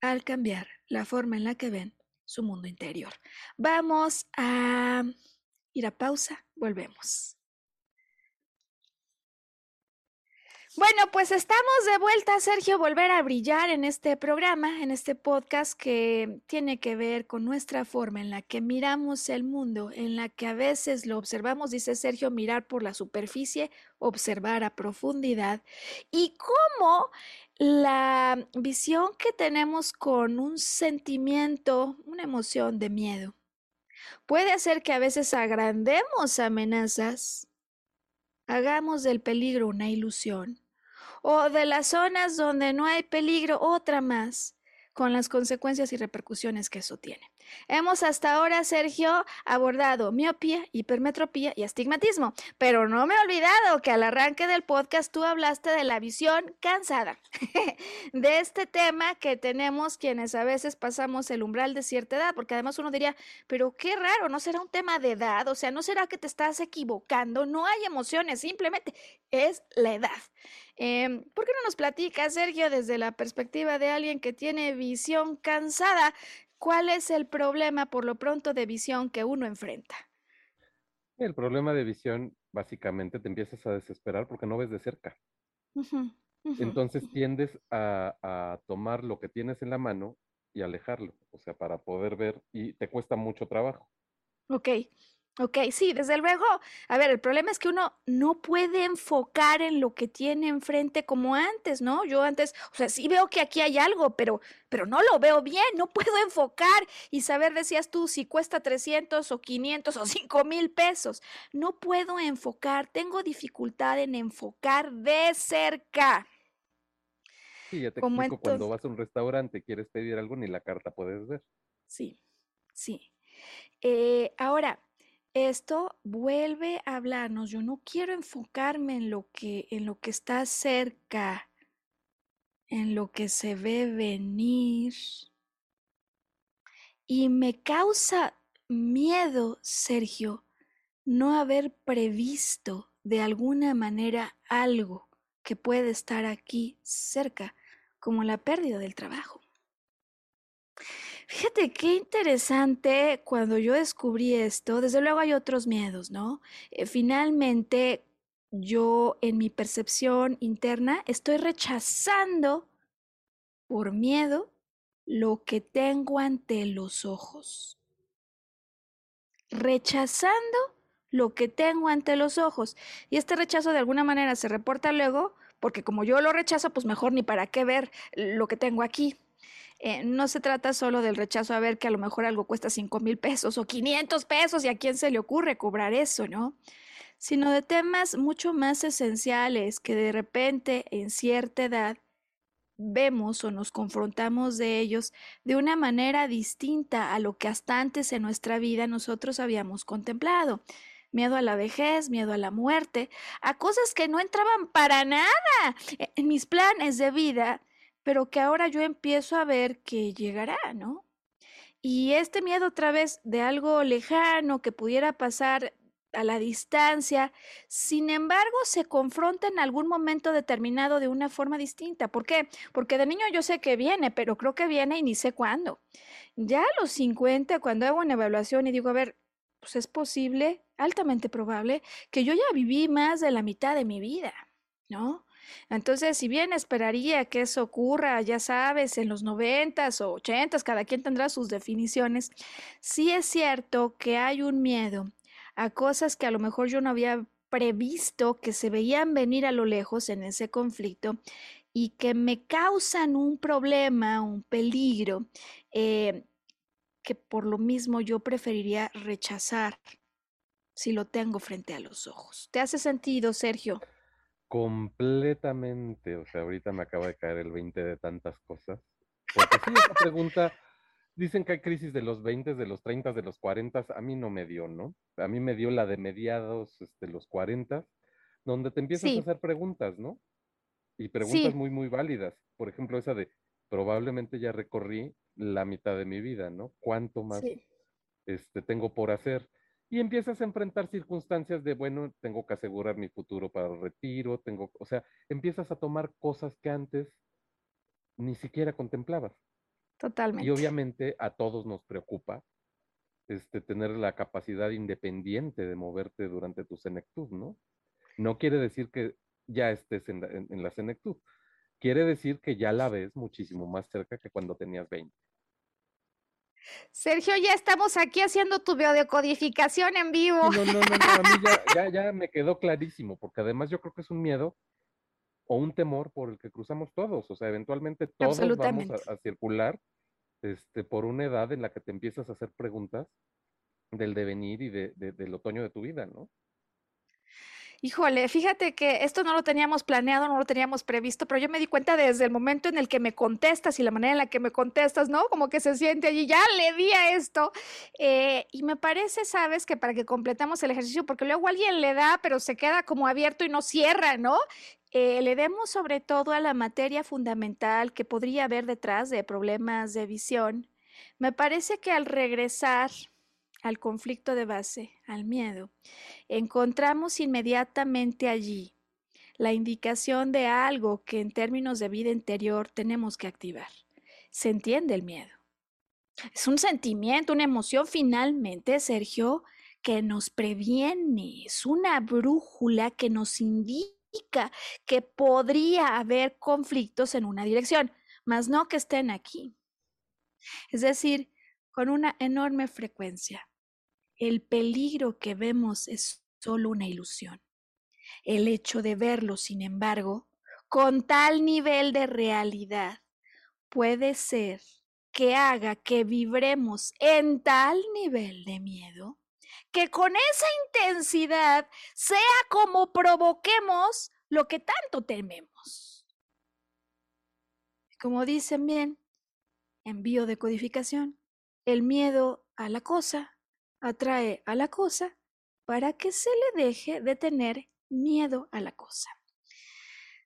al cambiar la forma en la que ven su mundo interior. Vamos a ir a pausa, volvemos. Bueno, pues estamos de vuelta, Sergio, volver a brillar en este programa, en este podcast que tiene que ver con nuestra forma en la que miramos el mundo, en la que a veces lo observamos, dice Sergio, mirar por la superficie, observar a profundidad y cómo la visión que tenemos con un sentimiento, una emoción de miedo, puede hacer que a veces agrandemos amenazas Hagamos del peligro una ilusión. O de las zonas donde no hay peligro, otra más con las consecuencias y repercusiones que eso tiene. Hemos hasta ahora, Sergio, abordado miopía, hipermetropía y astigmatismo, pero no me he olvidado que al arranque del podcast tú hablaste de la visión cansada, [LAUGHS] de este tema que tenemos quienes a veces pasamos el umbral de cierta edad, porque además uno diría, pero qué raro, ¿no será un tema de edad? O sea, ¿no será que te estás equivocando? No hay emociones, simplemente es la edad. Em, ¿Por qué no nos platicas, Sergio, desde la perspectiva de alguien que tiene visión cansada? ¿Cuál es el problema por lo pronto de visión que uno enfrenta? El problema de visión, básicamente, te empiezas a desesperar porque no ves de cerca. Entonces tiendes a, a, tomar lo que tienes en la mano y alejarlo, o sea, para poder ver y te cuesta mucho trabajo. Ok, Ok, sí, desde luego. A ver, el problema es que uno no puede enfocar en lo que tiene enfrente como antes, ¿no? Yo antes, o sea, sí veo que aquí hay algo, pero, pero no lo veo bien, no puedo enfocar y saber, decías tú, si cuesta 300 o 500 o 5 mil pesos. No puedo enfocar, tengo dificultad en enfocar de cerca. Sí, ya te explico, cuando vas a un restaurante, quieres pedir algo, ni la carta puedes ver. Sí, sí. Eh, ahora, esto vuelve a hablarnos. Yo no quiero enfocarme en lo que, en lo que está cerca, en lo que se ve venir. Y me causa miedo, Sergio, no haber previsto de alguna manera algo que puede estar aquí cerca, como la pérdida del trabajo. Fíjate qué interesante cuando yo descubrí esto. Desde luego hay otros miedos, ¿no? Eh, finalmente, yo en mi percepción interna estoy rechazando por miedo lo que tengo ante los ojos. Rechazando lo que tengo ante los ojos. Y este rechazo de alguna manera se reporta luego, porque como yo lo rechazo, pues mejor ni para qué ver lo que tengo aquí. Eh, no se trata solo del rechazo a ver que a lo mejor algo cuesta 5 mil pesos o 500 pesos y a quién se le ocurre cobrar eso, ¿no? Sino de temas mucho más esenciales que de repente en cierta edad vemos o nos confrontamos de ellos de una manera distinta a lo que hasta antes en nuestra vida nosotros habíamos contemplado. Miedo a la vejez, miedo a la muerte, a cosas que no entraban para nada en mis planes de vida pero que ahora yo empiezo a ver que llegará, ¿no? Y este miedo otra vez de algo lejano que pudiera pasar a la distancia, sin embargo, se confronta en algún momento determinado de una forma distinta. ¿Por qué? Porque de niño yo sé que viene, pero creo que viene y ni sé cuándo. Ya a los 50, cuando hago una evaluación y digo, a ver, pues es posible, altamente probable, que yo ya viví más de la mitad de mi vida, ¿no? Entonces, si bien esperaría que eso ocurra, ya sabes, en los noventas o ochentas, cada quien tendrá sus definiciones, sí es cierto que hay un miedo a cosas que a lo mejor yo no había previsto, que se veían venir a lo lejos en ese conflicto y que me causan un problema, un peligro. Eh, que por lo mismo yo preferiría rechazar si lo tengo frente a los ojos. ¿Te hace sentido, Sergio? Completamente. O sea, ahorita me acaba de caer el 20 de tantas cosas. Porque sí, esa pregunta, dicen que hay crisis de los 20, de los 30, de los 40, a mí no me dio, ¿no? A mí me dio la de mediados, de este, los 40, donde te empiezas a hacer preguntas, ¿no? Y preguntas muy, muy válidas. Por ejemplo, esa de, probablemente ya recorrí la mitad de mi vida, ¿no? ¿Cuánto más este, tengo por hacer? Y empiezas a enfrentar circunstancias de, bueno, tengo que asegurar mi futuro para el retiro, tengo, o sea, empiezas a tomar cosas que antes ni siquiera contemplabas. Totalmente. Y obviamente a todos nos preocupa este, tener la capacidad independiente de moverte durante tu senectud, ¿no? No quiere decir que ya estés en la, en la senectud, quiere decir que ya la ves muchísimo más cerca que cuando tenías 20. Sergio, ya estamos aquí haciendo tu biodecodificación en vivo. No, no, no, no, a mí [LAUGHS] ya, ya, me quedó clarísimo, porque además yo creo que es un miedo o un temor por el que cruzamos todos. O sea, eventualmente todos vamos a, circular este, por una edad en la que te empiezas a hacer preguntas del devenir y de, del otoño de tu vida, ¿no? Híjole, fíjate que esto no lo teníamos planeado, no lo teníamos previsto, pero yo me di cuenta desde el momento en el que me contestas y la manera en la que me contestas, ¿no? Como que se siente allí, ya le di a esto. Eh, y me parece, sabes, que para que completamos el ejercicio, porque luego alguien le da, pero se queda como abierto y no cierra, ¿no? Eh, le demos sobre todo a la materia fundamental que podría haber detrás de problemas de visión. Me parece que al regresar al conflicto de base, al miedo, encontramos inmediatamente allí la indicación de algo que en términos de vida interior tenemos que activar. Se entiende el miedo. Es un sentimiento, una emoción finalmente, Sergio, que nos previene, es una brújula que nos indica que podría haber conflictos en una dirección, mas no que estén aquí. Es decir, con una enorme frecuencia el peligro que vemos es solo una ilusión. El hecho de verlo, sin embargo, con tal nivel de realidad, puede ser que haga que vibremos en tal nivel de miedo que con esa intensidad sea como provoquemos lo que tanto tememos. Como dicen bien, envío de codificación, el miedo a la cosa atrae a la cosa para que se le deje de tener miedo a la cosa.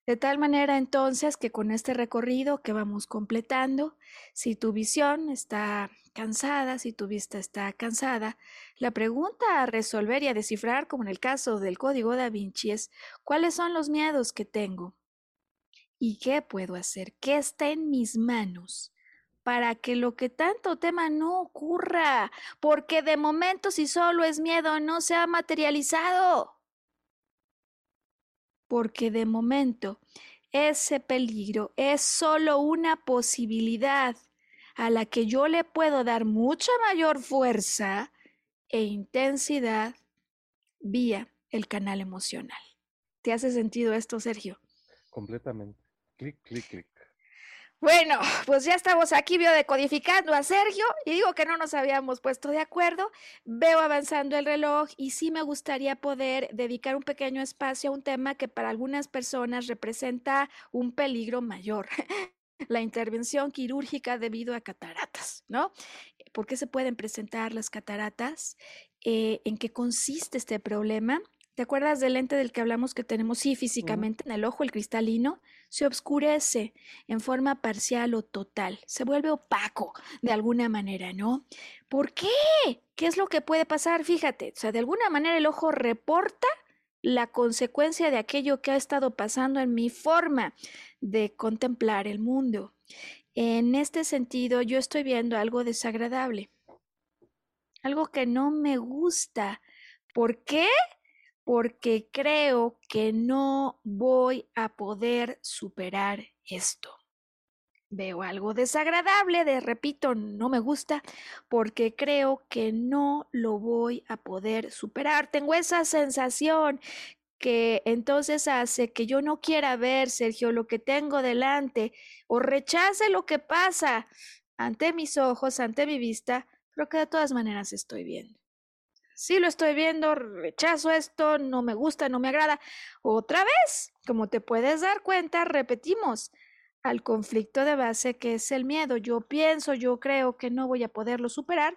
De tal manera entonces que con este recorrido que vamos completando, si tu visión está cansada, si tu vista está cansada, la pregunta a resolver y a descifrar, como en el caso del código da Vinci, es ¿cuáles son los miedos que tengo? ¿Y qué puedo hacer? ¿Qué está en mis manos para que lo que tanto tema no ocurra, porque de momento si solo es miedo no se ha materializado. Porque de momento ese peligro es solo una posibilidad a la que yo le puedo dar mucha mayor fuerza e intensidad vía el canal emocional. ¿Te hace sentido esto, Sergio? Completamente. Clic, clic, clic. Bueno, pues ya estamos aquí biodecodificando a Sergio y digo que no nos habíamos puesto de acuerdo. Veo avanzando el reloj y sí me gustaría poder dedicar un pequeño espacio a un tema que para algunas personas representa un peligro mayor. [LAUGHS] la intervención quirúrgica debido a cataratas, ¿no? ¿Por qué se pueden presentar las cataratas? Eh, ¿En qué consiste este problema? ¿Te acuerdas del lente del que hablamos que tenemos? Sí, físicamente en el ojo, el cristalino, se oscurece en forma parcial o total, se vuelve opaco de alguna manera, ¿no? ¿Por qué? ¿Qué es lo que puede pasar? Fíjate, o sea, de alguna manera el ojo reporta la consecuencia de aquello que ha estado pasando en mi forma de contemplar el mundo. En este sentido, yo estoy viendo algo desagradable, algo que no me gusta. ¿Por qué? Porque creo que no voy a poder superar esto. Veo algo desagradable, de repito, no me gusta, porque creo que no lo voy a poder superar. Tengo esa sensación que entonces hace que yo no quiera ver, Sergio, lo que tengo delante o rechace lo que pasa ante mis ojos, ante mi vista, pero que de todas maneras estoy viendo. Sí lo estoy viendo, rechazo esto, no me gusta, no me agrada. Otra vez, como te puedes dar cuenta, repetimos al conflicto de base que es el miedo. Yo pienso, yo creo que no voy a poderlo superar.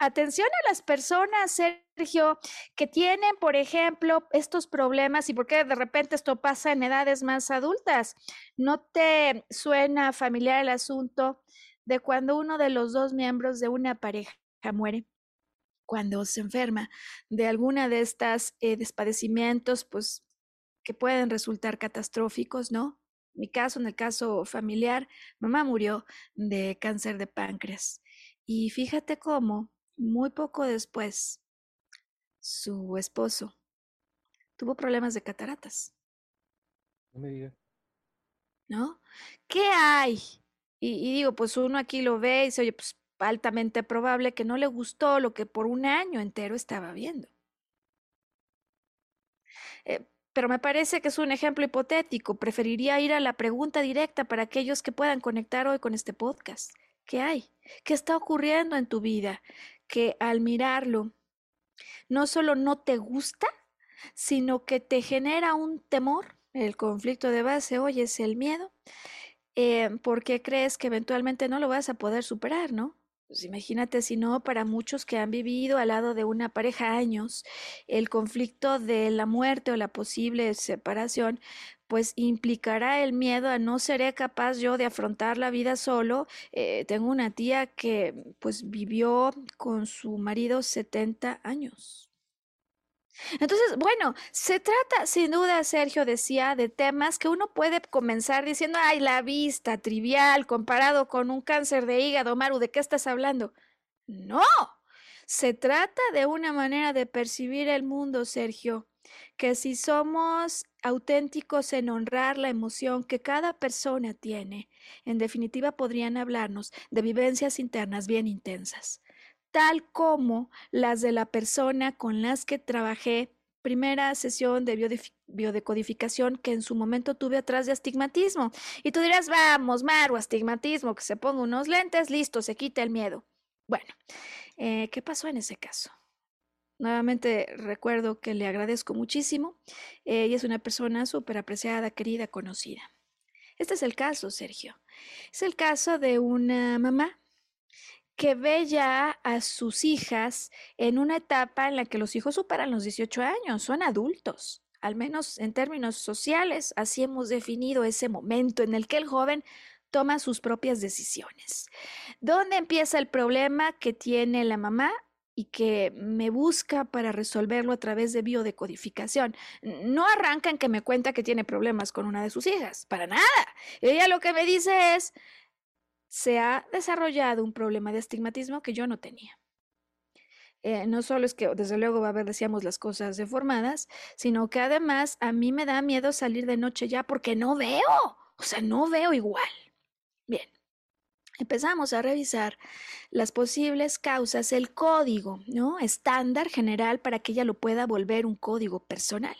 Atención a las personas, Sergio, que tienen, por ejemplo, estos problemas y por qué de repente esto pasa en edades más adultas. ¿No te suena familiar el asunto de cuando uno de los dos miembros de una pareja muere? Cuando se enferma de alguna de estas eh, despadecimientos, pues que pueden resultar catastróficos, ¿no? En mi caso, en el caso familiar, mamá murió de cáncer de páncreas. Y fíjate cómo, muy poco después, su esposo tuvo problemas de cataratas. No me digas. ¿No? ¿Qué hay? Y, y, digo, pues uno aquí lo ve y dice, oye, pues altamente probable que no le gustó lo que por un año entero estaba viendo. Eh, pero me parece que es un ejemplo hipotético. Preferiría ir a la pregunta directa para aquellos que puedan conectar hoy con este podcast. ¿Qué hay? ¿Qué está ocurriendo en tu vida? Que al mirarlo, no solo no te gusta, sino que te genera un temor, el conflicto de base, hoy es el miedo, eh, porque crees que eventualmente no lo vas a poder superar, ¿no? Pues imagínate si no, para muchos que han vivido al lado de una pareja años, el conflicto de la muerte o la posible separación, pues implicará el miedo a no seré capaz yo de afrontar la vida solo. Eh, tengo una tía que pues vivió con su marido 70 años. Entonces, bueno, se trata, sin duda, Sergio decía, de temas que uno puede comenzar diciendo, ay, la vista, trivial, comparado con un cáncer de hígado, Maru, ¿de qué estás hablando? No, se trata de una manera de percibir el mundo, Sergio, que si somos auténticos en honrar la emoción que cada persona tiene, en definitiva podrían hablarnos de vivencias internas bien intensas tal como las de la persona con las que trabajé primera sesión de biodecodificación que en su momento tuve atrás de astigmatismo. Y tú dirás, vamos, Maru, astigmatismo, que se ponga unos lentes, listo, se quita el miedo. Bueno, eh, ¿qué pasó en ese caso? Nuevamente recuerdo que le agradezco muchísimo. Ella es una persona súper apreciada, querida, conocida. Este es el caso, Sergio. Es el caso de una mamá que ve ya a sus hijas en una etapa en la que los hijos superan los 18 años, son adultos, al menos en términos sociales, así hemos definido ese momento en el que el joven toma sus propias decisiones. ¿Dónde empieza el problema que tiene la mamá? y que me busca para resolverlo a través de biodecodificación. No arranca en que me cuenta que tiene problemas con una de sus hijas, para nada. Ella lo que me dice es, se ha desarrollado un problema de astigmatismo que yo no tenía. Eh, no solo es que desde luego va a haber, decíamos, las cosas deformadas, sino que además a mí me da miedo salir de noche ya porque no veo, o sea, no veo igual. Bien, empezamos a revisar las posibles causas, el código, ¿no? Estándar general para que ella lo pueda volver un código personal.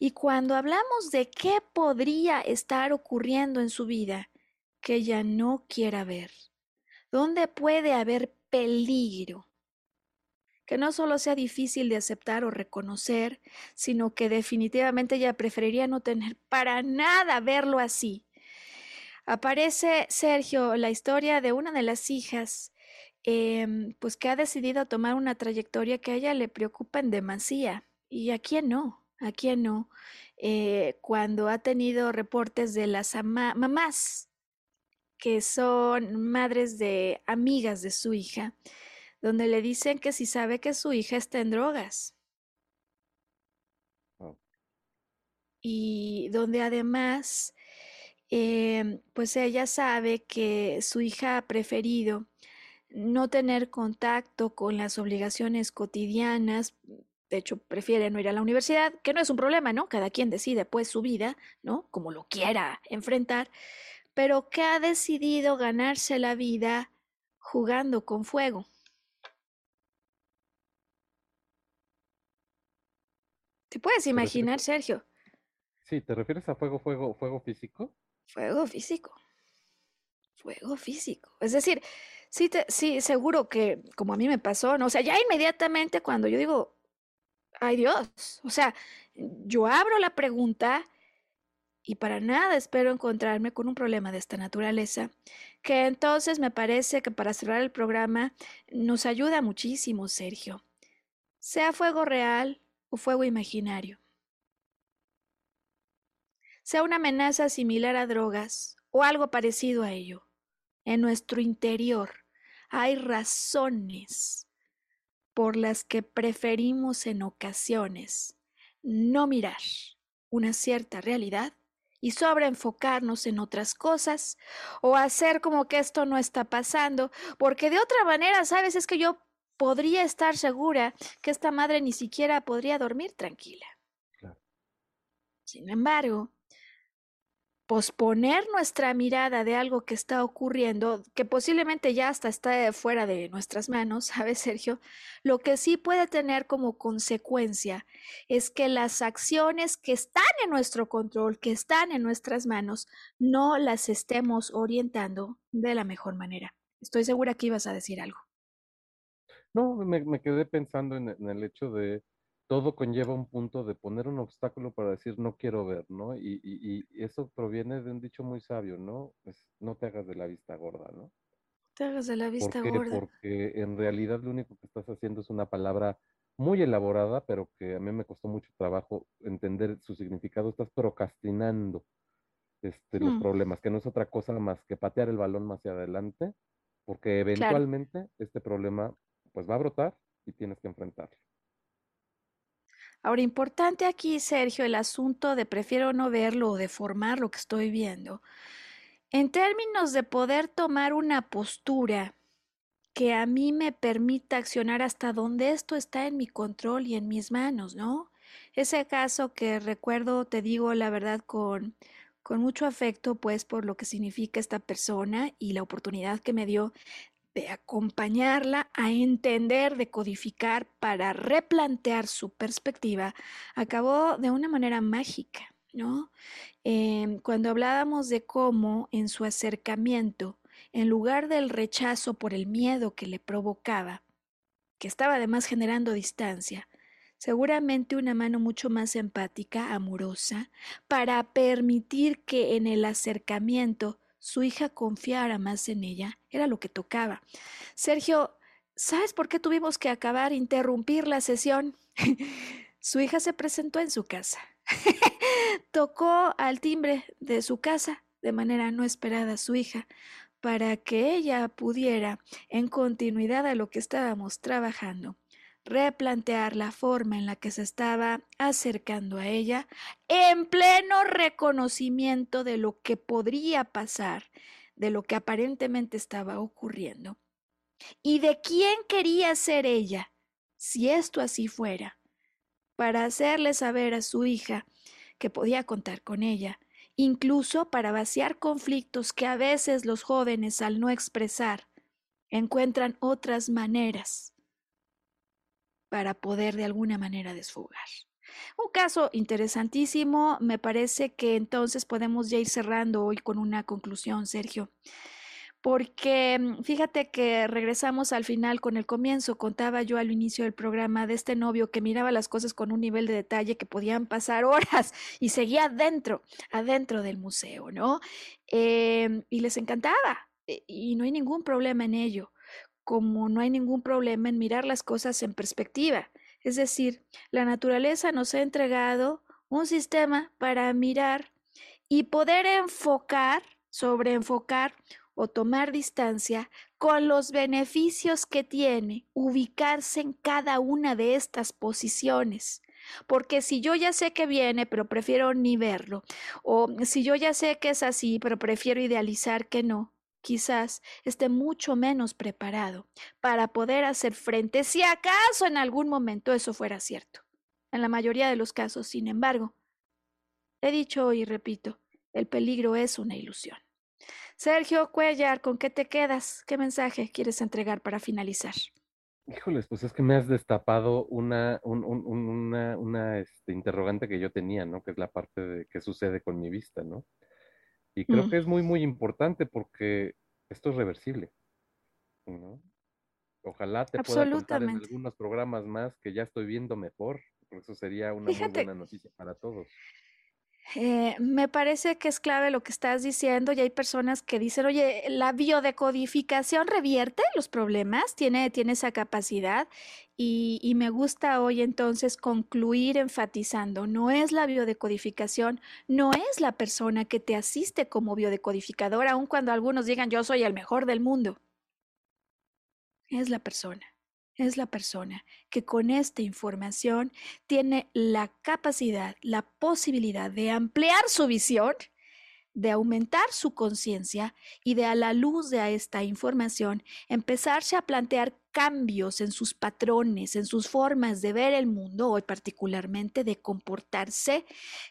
Y cuando hablamos de qué podría estar ocurriendo en su vida, que ella no quiera ver, ¿Dónde puede haber peligro, que no solo sea difícil de aceptar o reconocer, sino que definitivamente ella preferiría no tener para nada verlo así. Aparece, Sergio, la historia de una de las hijas, em, pues que ha decidido tomar una trayectoria que a ella le preocupa en demasía. ¿Y a quién no? ¿A quién no? Eh, cuando ha tenido reportes de las mamás que son madres de amigas de su hija, donde le dicen que si sabe que su hija está en drogas. Oh. Y donde además, em, pues ella sabe que su hija ha preferido no tener contacto con las obligaciones cotidianas, de hecho prefiere no ir a la universidad, que no es un problema, ¿no? Cada quien decide pues su vida, ¿no? Como lo quiera enfrentar, pero que ha decidido ganarse la vida jugando con fuego. ¿Te puedes imaginar, Sergio? Sí, ¿te refieres a fuego, fuego, fuego físico? Fuego físico. Fuego físico. Es decir, Sí, te, sí, seguro que como a mí me pasó, ¿no? O sea, ya inmediatamente cuando yo digo, ay Dios, o sea, yo abro la pregunta y para nada espero encontrarme con un problema de esta naturaleza, que entonces me parece que para cerrar el programa nos ayuda muchísimo, Sergio. Sea fuego real o fuego imaginario. Sea una amenaza similar a drogas o algo parecido a ello. En nuestro interior hay razones por las que preferimos en ocasiones no mirar una cierta realidad y sobreenfocarnos en otras cosas o hacer como que esto no está pasando, porque de otra manera, sabes, es que yo podría estar segura que esta madre ni siquiera podría dormir tranquila. Sin embargo, posponer nuestra mirada de algo que está ocurriendo, que posiblemente ya hasta está fuera de nuestras manos, ¿sabes, Sergio? Lo que sí puede tener como consecuencia es que las acciones que están en nuestro control, que están en nuestras manos, no las estemos orientando de la mejor manera. Estoy segura que ibas a decir algo. No, me, quedé pensando en el hecho de todo conlleva un punto de poner un obstáculo para decir no quiero ver, ¿no? Y, y, y eso proviene de un dicho muy sabio, ¿no? Es, no te hagas de la vista gorda, ¿no? Te hagas de la vista ¿Por gorda. Porque en realidad lo único que estás haciendo es una palabra muy elaborada, pero que a mí me costó mucho trabajo entender su significado. Estás procrastinando este, los mm. problemas, que no es otra cosa más que patear el balón más hacia adelante, porque eventualmente este problema pues va a brotar y tienes que enfrentarlo. Ahora, importante aquí, Sergio, el asunto de prefiero no verlo o deformar lo que estoy viendo. En términos de poder tomar una postura que a mí me permita accionar hasta donde esto está en mi control y en mis manos, ¿no? Ese caso que recuerdo, te digo la verdad, con, con mucho afecto, pues por lo que significa esta persona y la oportunidad que me dio de acompañarla a entender, de codificar para replantear su perspectiva, acabó de una manera mágica, ¿no? Em, cuando hablábamos de cómo en su acercamiento, en lugar del rechazo por el miedo que le provocaba, que estaba además generando distancia, seguramente una mano mucho más empática, amorosa, para permitir que en el acercamiento su hija confiara más en ella, era lo que tocaba. Sergio, ¿sabes por qué tuvimos que acabar, interrumpir la sesión? [LAUGHS] su hija se presentó en su casa. [LAUGHS] Tocó al timbre de su casa de manera no esperada su hija para que ella pudiera, en continuidad a lo que estábamos trabajando, replantear la forma en la que se estaba acercando a ella en pleno reconocimiento de lo que podría pasar, de lo que aparentemente estaba ocurriendo, y de quién quería ser ella, si esto así fuera, para hacerle saber a su hija que podía contar con ella, incluso para vaciar conflictos que a veces los jóvenes al no expresar encuentran otras maneras para poder de alguna manera desfogar. Un caso interesantísimo, me parece que entonces podemos ya ir cerrando hoy con una conclusión, Sergio. Porque mm, fíjate que regresamos al final con el comienzo, contaba yo al inicio del programa de este novio que miraba las cosas con un nivel de detalle que podían pasar horas [LAUGHS] y seguía adentro, adentro del museo, ¿no? Em, y les encantaba e, y no hay ningún problema en ello como no hay ningún problema en mirar las cosas en perspectiva. Es decir, la naturaleza nos ha entregado un sistema para mirar y poder enfocar, sobreenfocar o tomar distancia con los beneficios que tiene ubicarse en cada una de estas posiciones. Porque si yo ya sé que viene, pero prefiero ni verlo, o si yo ya sé que es así, pero prefiero idealizar que no, quizás esté mucho menos preparado para poder hacer frente si acaso en algún momento eso fuera cierto. En la mayoría de los casos, sin embargo, he dicho y repito, el peligro es una ilusión. Sergio Cuellar, ¿con qué te quedas? ¿Qué mensaje quieres entregar para finalizar? Híjoles, pues es que me has destapado una, una, una este, interrogante que yo tenía, ¿no? Que es la parte de qué sucede con mi vista, ¿no? Y creo mm. que es muy, muy importante porque esto es reversible. ¿no? Ojalá te pueda contar en algunos programas más que ya estoy viendo mejor, por eso sería una muy buena noticia para todos. Eh, me parece que es clave lo que estás diciendo y hay personas que dicen, oye, la biodecodificación revierte los problemas, tiene, tiene esa capacidad y, y, me gusta hoy entonces concluir enfatizando, no es la biodecodificación, no es la persona que te asiste como biodecodificador, aun cuando algunos digan yo soy el mejor del mundo, es la persona es la persona que con esta información tiene la capacidad, la posibilidad de ampliar su visión, de aumentar su conciencia y de a la luz de esta información empezarse a plantear cambios en sus patrones, en sus formas de ver el mundo, hoy particularmente de comportarse,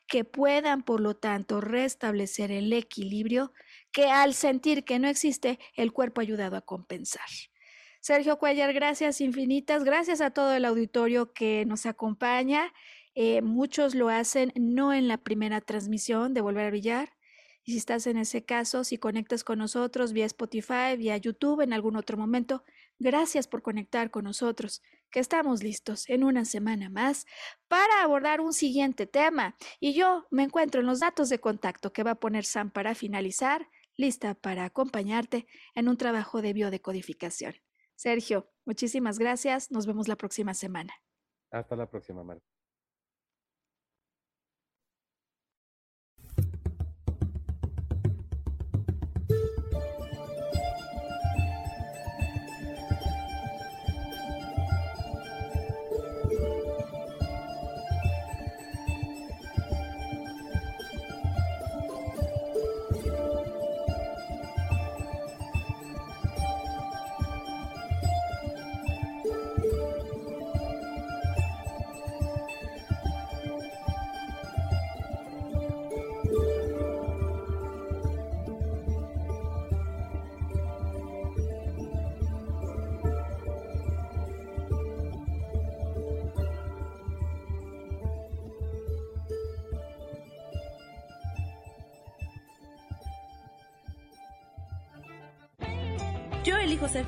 que puedan, por lo tanto, restablecer el equilibrio que al sentir que no existe, el cuerpo ha ayudado a compensar. Sergio Cuellar, gracias infinitas. Gracias a todo el auditorio que nos acompaña. Eh, muchos lo hacen no en la primera transmisión de Volver a Brillar. Y si estás en ese caso, si conectas con nosotros vía Spotify, vía YouTube en algún otro momento, gracias por conectar con nosotros, que estamos listos en una semana más para abordar un siguiente tema. Y yo me encuentro en los datos de contacto que va a poner Sam para finalizar, lista para acompañarte en un trabajo de biodecodificación. Sergio, muchísimas gracias. Nos vemos la próxima semana. Hasta la próxima, Marta.